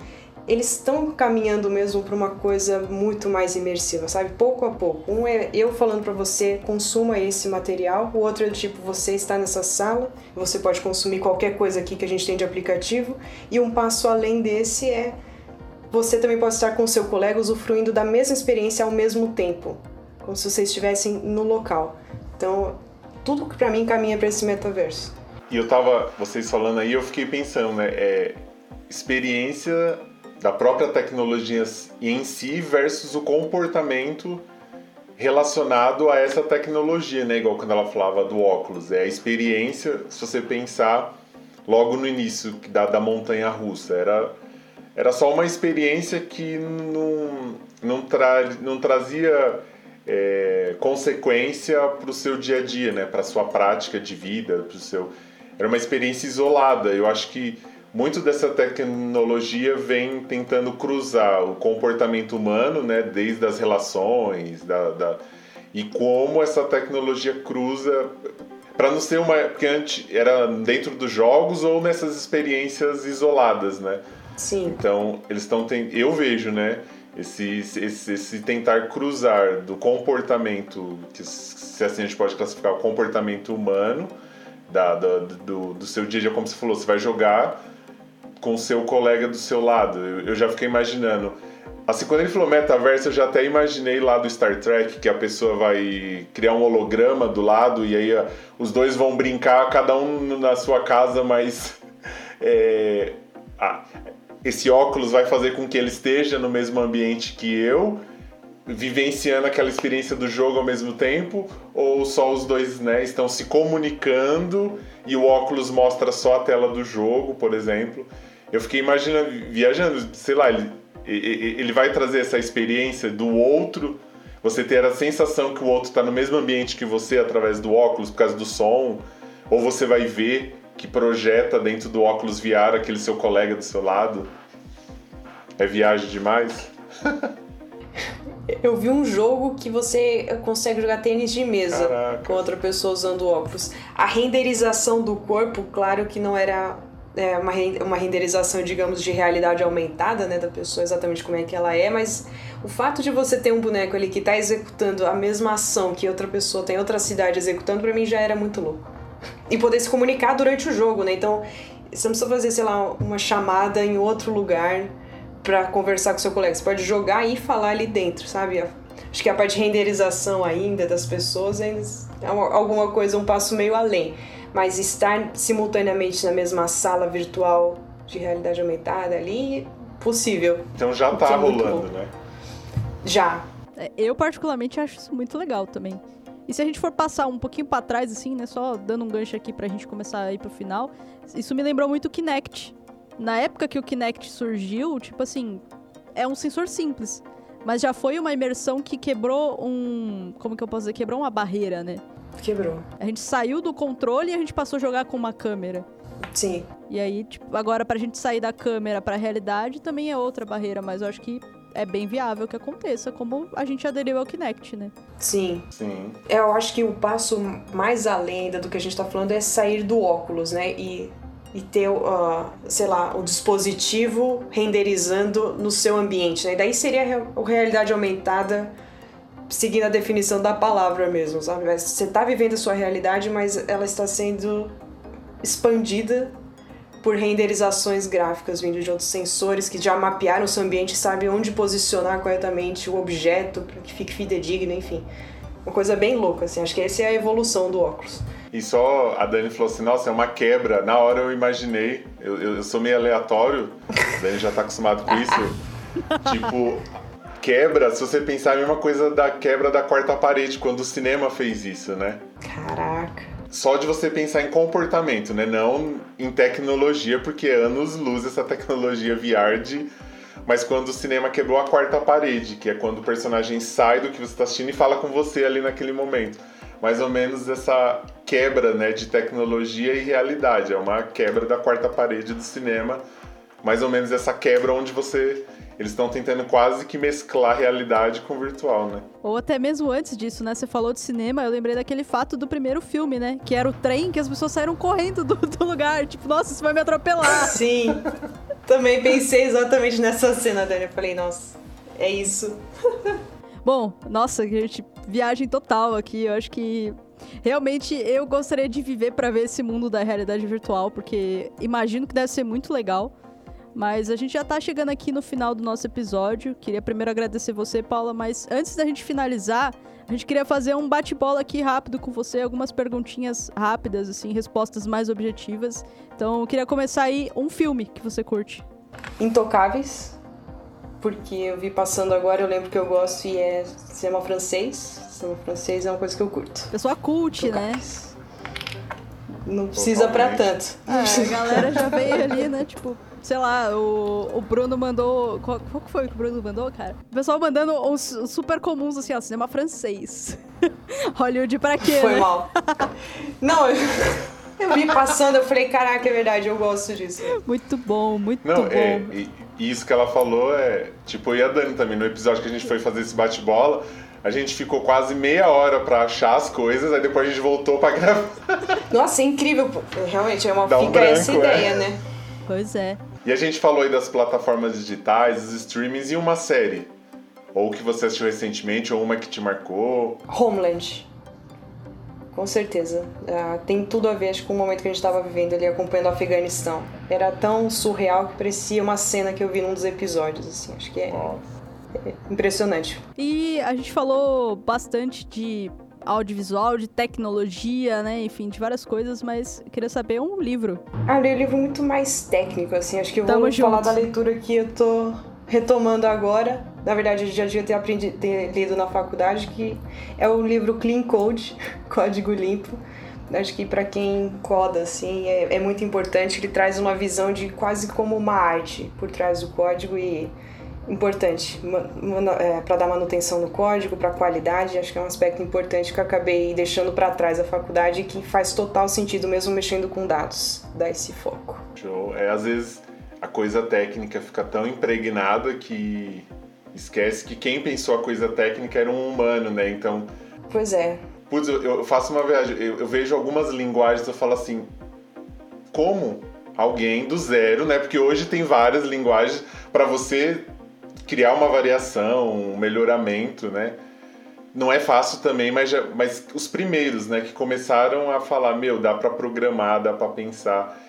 eles estão caminhando mesmo para uma coisa muito mais imersiva, sabe? Pouco a pouco. Um é eu falando para você, consuma esse material. O outro é tipo, você está nessa sala, você pode consumir qualquer coisa aqui que a gente tem de aplicativo. E um passo além desse é você também pode estar com seu colega usufruindo da mesma experiência ao mesmo tempo, como se vocês estivessem no local. Então, tudo que para mim caminha para esse metaverso. E eu tava, vocês falando aí, eu fiquei pensando, né? É, experiência da própria tecnologia em si versus o comportamento relacionado a essa tecnologia, né? Igual quando ela falava do óculos, é a experiência, se você pensar logo no início da, da montanha russa, era, era só uma experiência que não, não, tra, não trazia é, consequência para o seu dia a dia, né? Para sua prática de vida, para o seu era uma experiência isolada. Eu acho que muito dessa tecnologia vem tentando cruzar o comportamento humano, né, desde as relações, da, da e como essa tecnologia cruza para não ser uma porque antes era dentro dos jogos ou nessas experiências isoladas, né? Sim. Então eles estão eu vejo, né? Esse, esse, esse tentar cruzar do comportamento que se assim a gente pode classificar o comportamento humano da, da do, do seu dia a dia como você falou você vai jogar com seu colega do seu lado. Eu, já fiquei imaginando. Assim, quando ele falou metaverso, eu já até imaginei lá do Star Trek que a pessoa vai criar um holograma do lado e aí os dois vão brincar, cada um na sua casa, mas [laughs] é, ah, esse óculos vai fazer com que ele esteja no mesmo ambiente que eu, vivenciando aquela experiência do jogo ao mesmo tempo, ou só os dois né, estão se comunicando e o óculos mostra só a tela do jogo, por exemplo. Eu fiquei imaginando, viajando, sei lá, ele, ele vai trazer essa experiência do outro, você ter a sensação que o outro está no mesmo ambiente que você através do óculos por causa do som, ou você vai ver que projeta dentro do óculos VR aquele seu colega do seu lado. É viagem demais? Eu vi um jogo que você consegue jogar tênis de mesa Caraca. com outra pessoa usando óculos. A renderização do corpo, claro que não era é, uma, uma renderização, digamos, de realidade aumentada, né, da pessoa exatamente como é que ela é, mas o fato de você ter um boneco ali que está executando a mesma ação que outra pessoa tem outra cidade executando, para mim já era muito louco [laughs] e poder se comunicar durante o jogo, né? Então, você não precisa fazer, sei lá, uma chamada em outro lugar para conversar com seu colega. Você pode jogar e falar ali dentro, sabe? Acho que a parte de renderização ainda das pessoas é alguma coisa, um passo meio além. Mas estar simultaneamente na mesma sala virtual de realidade aumentada ali, possível. Então já tá é rolando, né? Já. É, eu particularmente acho isso muito legal também. E se a gente for passar um pouquinho para trás, assim, né? Só dando um gancho aqui pra gente começar a ir pro final. Isso me lembrou muito o Kinect. Na época que o Kinect surgiu, tipo assim, é um sensor simples. Mas já foi uma imersão que quebrou um. Como que eu posso dizer? Quebrou uma barreira, né? Quebrou. A gente saiu do controle e a gente passou a jogar com uma câmera. Sim. E aí, tipo, agora pra gente sair da câmera pra realidade também é outra barreira, mas eu acho que é bem viável que aconteça, como a gente aderiu ao Kinect, né? Sim. Sim. Eu acho que o passo mais além do que a gente tá falando é sair do óculos, né? E, e ter, uh, sei lá, o dispositivo renderizando no seu ambiente, né? E daí seria a realidade aumentada seguindo a definição da palavra mesmo, sabe? Você tá vivendo a sua realidade, mas ela está sendo expandida por renderizações gráficas vindo de outros sensores que já mapearam o seu ambiente e sabem onde posicionar corretamente o objeto para que fique fidedigno, enfim. Uma coisa bem louca, assim. Acho que essa é a evolução do óculos. E só a Dani falou assim, nossa, é uma quebra. Na hora eu imaginei, eu, eu sou meio aleatório, [laughs] a Dani já tá acostumado com isso. [laughs] tipo, quebra, se você pensar a mesma coisa da quebra da quarta parede, quando o cinema fez isso, né? Caraca só de você pensar em comportamento, né? Não em tecnologia, porque anos luz essa tecnologia VR de... Mas quando o cinema quebrou a quarta parede, que é quando o personagem sai do que você está assistindo e fala com você ali naquele momento. Mais ou menos essa quebra né, de tecnologia e realidade. É uma quebra da quarta parede do cinema. Mais ou menos essa quebra onde você eles estão tentando quase que mesclar realidade com virtual, né? Ou até mesmo antes disso, né? Você falou de cinema, eu lembrei daquele fato do primeiro filme, né? Que era o trem que as pessoas saíram correndo do, do lugar. Tipo, nossa, isso vai me atropelar. [laughs] Sim. Também pensei exatamente nessa cena, Dani. Eu falei, nossa, é isso. [laughs] Bom, nossa, gente, viagem total aqui. Eu acho que realmente eu gostaria de viver para ver esse mundo da realidade virtual, porque imagino que deve ser muito legal. Mas a gente já tá chegando aqui no final do nosso episódio. Queria primeiro agradecer você, Paula, mas antes da gente finalizar, a gente queria fazer um bate-bola aqui rápido com você, algumas perguntinhas rápidas, assim, respostas mais objetivas. Então, eu queria começar aí um filme que você curte. Intocáveis, porque eu vi passando agora, eu lembro que eu gosto e é cinema francês. Cinema francês é uma coisa que eu curto. Pessoa cult, Intocáveis. né? Não precisa para tanto. Ah, a galera já veio ali, né? Tipo, sei lá, o, o Bruno mandou. Qual, qual foi que o Bruno mandou, cara? O pessoal mandando uns super comuns, assim, ó, cinema francês. [laughs] Hollywood pra quê? Foi né? mal. Não, eu, [laughs] eu vi passando, eu falei, caraca, é verdade, eu gosto disso. Muito bom, muito Não, bom. É, e, isso que ela falou é. Tipo, e a Dani também, no episódio que a gente foi fazer esse bate-bola. A gente ficou quase meia hora pra achar as coisas, aí depois a gente voltou pra gravar. Nossa, é incrível. Realmente, é uma, Dá um fica branco, essa é. ideia, é. né? Pois é. E a gente falou aí das plataformas digitais, dos streamings e uma série. Ou que você assistiu recentemente, ou uma que te marcou. Homeland. Com certeza. Uh, tem tudo a ver acho, com o momento que a gente estava vivendo ali, acompanhando o Afeganistão. Era tão surreal que parecia uma cena que eu vi num dos episódios. Assim. Acho que é, é impressionante. E a gente falou bastante de audiovisual, de tecnologia, né? Enfim, de várias coisas, mas queria saber um livro. Ah, eu li um livro muito mais técnico, assim. Acho que eu Tamo vou falar junto. da leitura que eu tô retomando agora. Na verdade, eu já devia ter, aprendido, ter lido na faculdade, que é o livro Clean Code, [laughs] Código Limpo. Acho que para quem coda, assim, é, é muito importante. Ele traz uma visão de quase como uma arte por trás do código e importante para dar manutenção no código, para qualidade. Acho que é um aspecto importante que eu acabei deixando para trás da faculdade e que faz total sentido mesmo mexendo com dados, dar esse foco. Show. É, às vezes a coisa técnica fica tão impregnada que esquece que quem pensou a coisa técnica era um humano, né? Então, Pois é. putz, eu, eu faço uma viagem, eu, eu vejo algumas linguagens, eu falo assim, como alguém do zero, né? Porque hoje tem várias linguagens para você criar uma variação, um melhoramento, né? Não é fácil também, mas, já, mas os primeiros, né, que começaram a falar, meu, dá para programar, dá para pensar.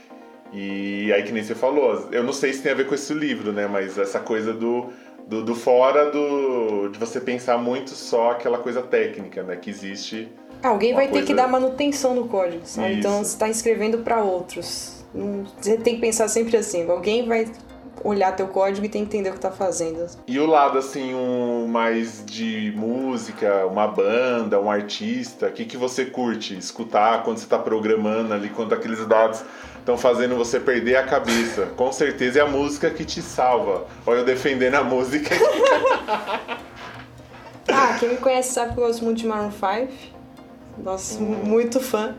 E aí que nem você falou, eu não sei se tem a ver com esse livro, né, mas essa coisa do, do, do fora do de você pensar muito só aquela coisa técnica, né, que existe. Alguém vai ter coisa- que dar manutenção no código, sabe? Isso. Então você está escrevendo para outros. Você tem que pensar sempre assim: alguém vai olhar teu código e tem que entender o que tá fazendo. E o lado assim, um mais de música, uma banda, um artista, o que, que você curte escutar quando você está programando ali, quando aqueles dados estão fazendo você perder a cabeça? Com certeza é a música que te salva. Olha eu defendendo a música. [laughs] Ah, quem me conhece sabe que eu gosto muito de Maroon 5. Nossa, muito fã.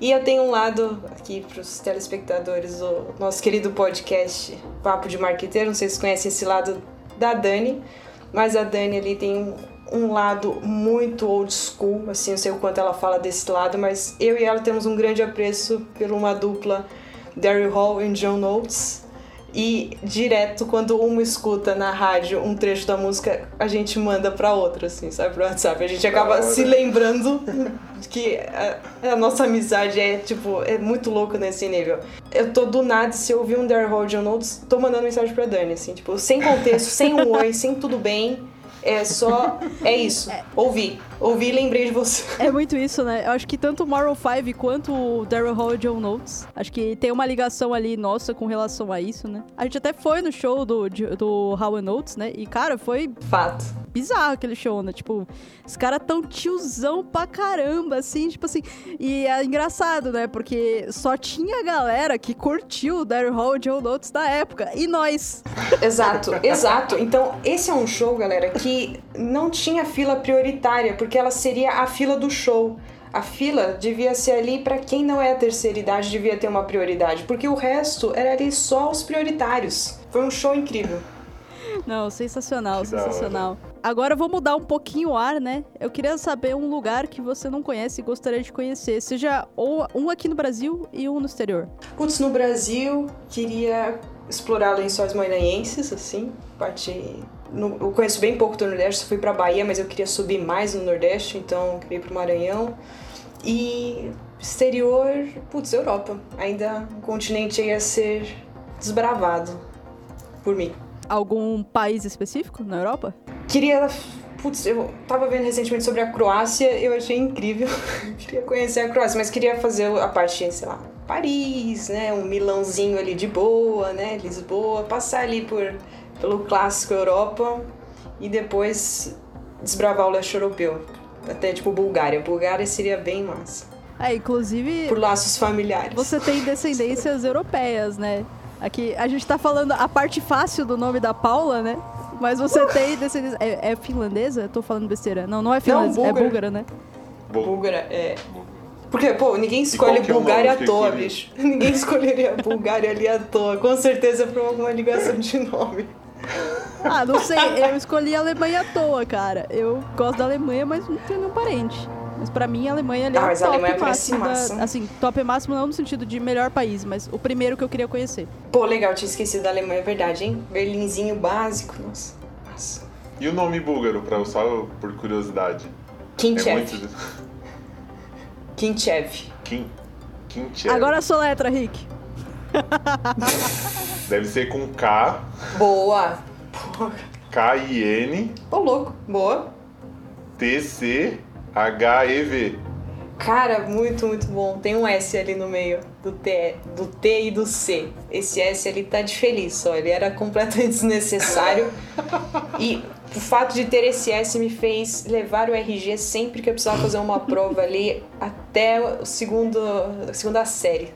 E eu tenho um lado aqui para os telespectadores do nosso querido podcast Papo de Marqueteiro. Não sei se vocês conhecem esse lado da Dani, mas a Dani ali tem um lado muito old school, assim, não sei o quanto ela fala desse lado, mas eu e ela temos um grande apreço por uma dupla Daryl Hall e John Oates. E direto, quando uma escuta na rádio um trecho da música, a gente manda pra outra, assim, sabe, pro WhatsApp. A gente acaba se lembrando que a, a nossa amizade é, tipo, é muito louco nesse nível. Eu tô do nada, se eu ouvir um Daryl Hall e John Oates, tô mandando mensagem pra Dani, assim, tipo, sem contexto, sem um oi, sem tudo bem. É só. É isso. Ouvi. Ouvi e lembrei de você. É muito isso, né? Eu acho que tanto o Moral 5 quanto o Daryl Hall e John Notes, acho que tem uma ligação ali nossa com relação a isso, né? A gente até foi no show do, do Howard Notes, né? E, cara, foi Fato. bizarro aquele show, né? Tipo, os caras tão tiozão pra caramba, assim, tipo assim. E é engraçado, né? Porque só tinha galera que curtiu o Daryl Hall e John Notes na época. E nós. Exato, exato. Então, esse é um show, galera, que não tinha fila prioritária, porque ela seria a fila do show. A fila devia ser ali pra quem não é a terceira idade, devia ter uma prioridade, porque o resto era ali só os prioritários. Foi um show incrível. Não, sensacional, Que sensacional. Agora eu vou mudar um pouquinho o ar, né? Eu queria saber um lugar que você não conhece e gostaria de conhecer. Seja ou um aqui no Brasil e um no exterior. Putz, no Brasil, queria explorar lençóis maranhenses, assim, parte... no- eu conheço bem pouco do Nordeste, só fui pra Bahia, mas eu queria subir mais no Nordeste, então queria ir pro Maranhão. E exterior, putz, Europa. Ainda um continente aí a ser desbravado por mim. Algum país específico na Europa? Queria. Putz, eu tava vendo recentemente sobre a Croácia, eu achei incrível. [laughs] queria conhecer a Croácia, mas queria fazer a parte, sei lá, Paris, né? Um Milãozinho ali de boa, né? Lisboa, passar ali por, pelo clássico Europa e depois desbravar o leste europeu. Até tipo Bulgária. Bulgária seria bem massa. É, inclusive, Por laços familiares. você tem descendências europeias, né? Aqui, a gente tá falando a parte fácil do nome da Paula, né? Mas você tem descendência. É, é finlandesa? Eu tô falando besteira. Não, não é finlandesa, é búlgara. búlgara, né? Búlgara, é. Porque, pô, ninguém escolhe é Bulgária à toa, bicho. [laughs] Ninguém escolheria Bulgária ali à toa. Com certeza por alguma ligação de nome. Ah, não sei, eu escolhi a Alemanha à toa, cara. Eu gosto da Alemanha, mas não tenho nenhum parente. Mas pra mim, a Alemanha ali é Ah, o mas a top Alemanha parece máximo. Da, assim, top máximo não no sentido de melhor país, mas o primeiro que eu queria conhecer. Pô, legal, tinha esquecido da Alemanha, é verdade, hein? Berlinzinho básico, nossa. Nossa. E o nome búlgaro, pra, só por curiosidade? É Kinchev. muito. [laughs] Kinchev. Kim. Kinchev. Agora soletra, Rick. [laughs] Deve ser com K, Boa. K-I-N, Ô, louco. Boa. T-C, H-E-V. Cara, muito, muito bom. Tem um S ali no meio do T, do T e do C. Esse S ali tá de feliz só. Ele era completamente [laughs] desnecessário. e o fato de ter esse S me fez levar o RG sempre que eu precisava fazer uma prova ali até o segundo, a segunda série.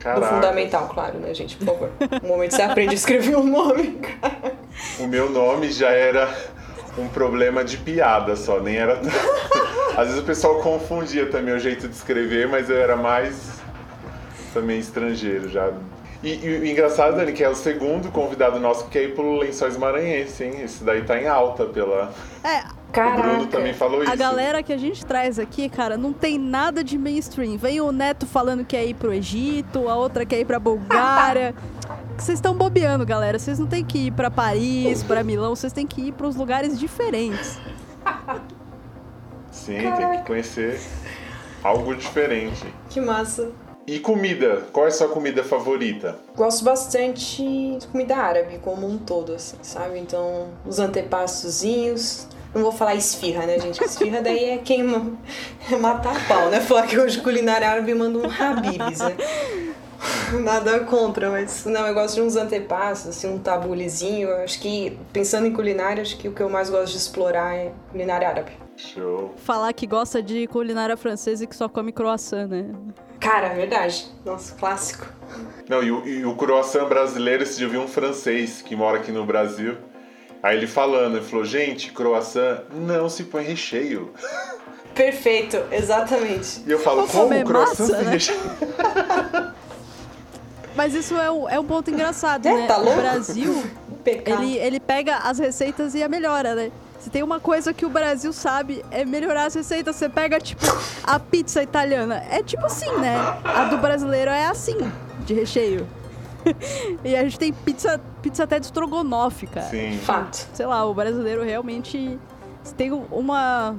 Caraca. Do fundamental, claro, né, gente? Por favor. No momento você aprende a escrever um nome, cara. O meu nome já era um problema de piada só, nem era. [laughs] Às vezes o pessoal confundia também o jeito de escrever, mas eu era mais também estrangeiro já. E, e o engraçado, Dani, que é o segundo convidado nosso que quer ir pro Lençóis Maranhense, hein? Esse daí tá em alta pela. É, Caraca. O Bruno também falou isso. A galera que a gente traz aqui, cara, não tem nada de mainstream. Vem o Neto falando que quer ir pro Egito, a outra quer ir pra Bulgária. Vocês estão bobeando, galera. Vocês não tem que ir pra Paris, pra Milão, vocês têm que ir pros lugares diferentes. Sim, tem que conhecer algo diferente. Que massa. E comida? Qual é a sua comida favorita? Gosto bastante de comida árabe como um todo, assim, sabe? Então, os antepassozinhos. Não vou falar esfirra, né, gente? Esfirra daí é quem [laughs] é matar a pau, né? Falar que hoje culinária árabe manda um habibs, né? Nada contra, mas não, eu gosto de uns antepassos, assim, um tabulezinho. Eu acho que, pensando em culinária, acho que o que eu mais gosto de explorar é culinária árabe. Show. Falar que gosta de culinária francesa e que só come croissant, né? Cara, é verdade. Nossa, clássico. Não, e o, e o croissant brasileiro, esse dia eu vi um francês que mora aqui no Brasil. Aí ele falando, ele falou, gente, croissant não se põe recheio. [laughs] Perfeito, exatamente. E eu falo, Vou como croissant massa, né? recheio? [laughs] Mas isso é, o- é um ponto engraçado, É, né? tá o? Brasil, [laughs] ele, ele pega as receitas e a melhora, né? Se tem uma coisa que o Brasil sabe é melhorar as receitas. Você pega, tipo, a pizza italiana. É tipo assim, né? A do brasileiro é assim, de recheio. [laughs] e a gente tem pizza, pizza até de estrogonofe, cara. Sim. Fato. Sei lá, o brasileiro realmente se tem uma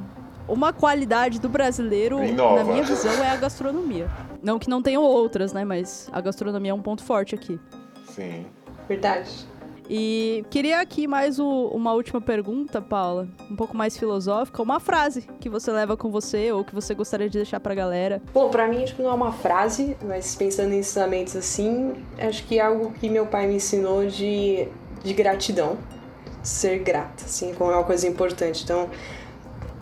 uma qualidade do brasileiro, Inova. na minha visão, é a gastronomia. Não que não tenham outras, né? Mas a gastronomia é um ponto forte aqui. Sim. Verdade. E queria aqui mais o- uma última pergunta, Paula, um pouco mais filosófica, uma frase que você leva com você ou que você gostaria de deixar pra galera. Bom, pra mim que não é uma frase, mas pensando em ensinamentos assim, acho que é algo que meu pai me ensinou de, de gratidão. Ser grata, assim, como é uma coisa importante. Então,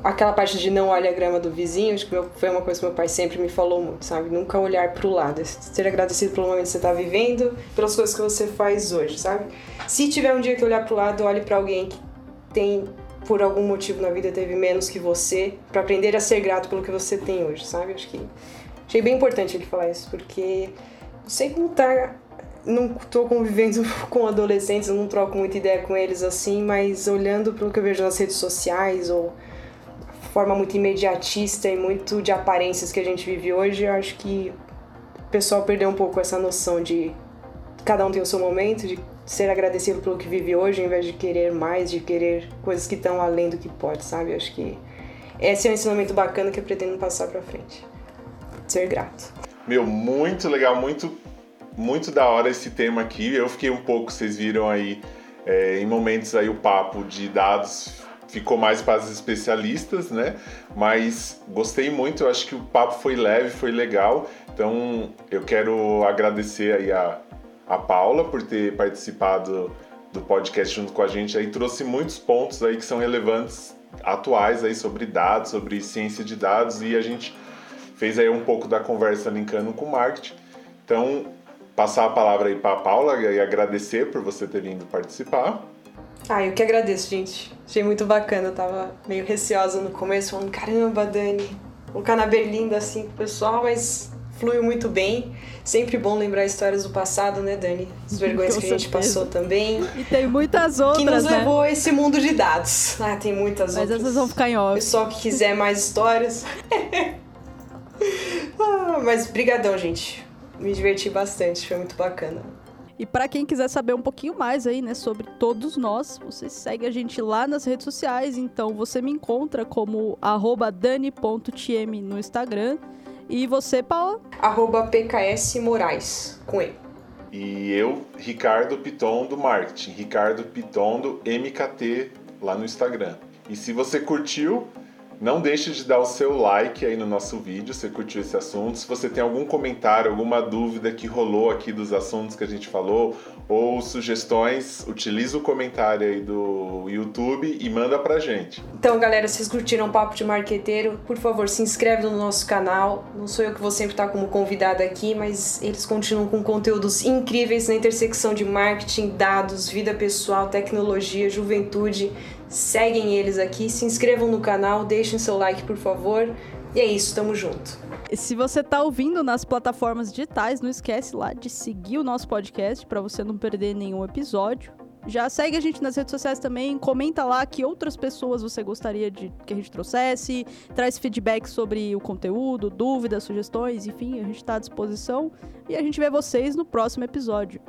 aquela parte de não olhar a grama do vizinho, acho que foi uma coisa que meu pai sempre me falou muito, sabe? Nunca olhar pro lado, ser agradecido pelo momento que você tá vivendo, pelas coisas que você faz hoje, sabe? Se tiver um dia que olhar pro lado, olhe pra alguém que tem por algum motivo na vida teve menos que você, pra aprender a ser grato pelo que você tem hoje, sabe? Acho que achei bem importante ele falar isso, porque não sei como tá não tô convivendo [laughs] com adolescentes, eu não troco muita ideia com eles assim, mas olhando pelo que eu vejo nas redes sociais ou forma muito imediatista e muito de aparências que a gente vive hoje, eu acho que o pessoal perdeu um pouco essa noção de cada um tem o seu momento, de ser agradecido pelo que vive hoje, ao invés de querer mais, de querer coisas que estão além do que pode, sabe? Eu acho que esse é um ensinamento bacana que eu pretendo passar pra frente. Ser grato. Meu, muito legal, muito, muito da hora esse tema aqui. Eu fiquei um pouco, vocês viram aí, é, em momentos aí o papo de dados ficou mais para os especialistas, né? Mas gostei muito, eu acho que o papo foi leve, foi legal. Então eu quero agradecer aí a, a Paula por ter participado do podcast junto com a gente aí trouxe muitos pontos aí que são relevantes atuais aí sobre dados, sobre ciência de dados e a gente fez aí um pouco da conversa linkando com marketing. Então, passar a palavra aí para a Paula e agradecer por você ter vindo participar. Ah, eu que agradeço, gente. Achei muito bacana. Eu tava meio receosa no começo, falando, caramba, Dani, colocar na berlinda assim pro pessoal, mas fluiu muito bem. Sempre bom lembrar histórias do passado, né, Dani? As [laughs] vergonhas Com que a gente certeza. passou também. E tem muitas Que outras, nos né? levou a esse mundo de dados. Ah, tem muitas Mas outras. essas vão ficar em off. Pessoal que quiser mais histórias. [laughs] ah, mas brigadão, gente. Me diverti bastante, foi muito bacana. E pra quem quiser saber um pouquinho mais aí, né, sobre todos nós, você segue a gente lá nas redes sociais. Então você me encontra como arroba dani.tm no Instagram. E você, Paula? Arroba PKS Moraes, com E. E eu, Ricardo Piton do marketing, Ricardo Piton do MKT lá no Instagram. E se você curtiu, Não deixe de dar o seu like aí no nosso vídeo se curtiu esse assunto. Se você tem algum comentário, alguma dúvida que rolou aqui dos assuntos que a gente falou, ou sugestões, utiliza o comentário aí do YouTube e manda pra gente. Então, galera, se vocês curtiram o Papo de Marqueteiro, por favor, se inscreve no nosso canal. Não sou eu que vou sempre estar como convidada aqui, mas eles continuam com conteúdos incríveis na intersecção de marketing, dados, vida pessoal, tecnologia, juventude. Seguem eles aqui, se inscrevam no canal, deixem seu like, por favor. E é isso, tamo junto. Se você tá ouvindo nas plataformas digitais, não esquece lá de seguir o nosso podcast para você não perder nenhum episódio. Já segue a gente nas redes sociais também, comenta lá que outras pessoas você gostaria de que a gente trouxesse, traz feedback sobre o conteúdo, dúvidas, sugestões, enfim, a gente está à disposição e a gente vê vocês no próximo episódio.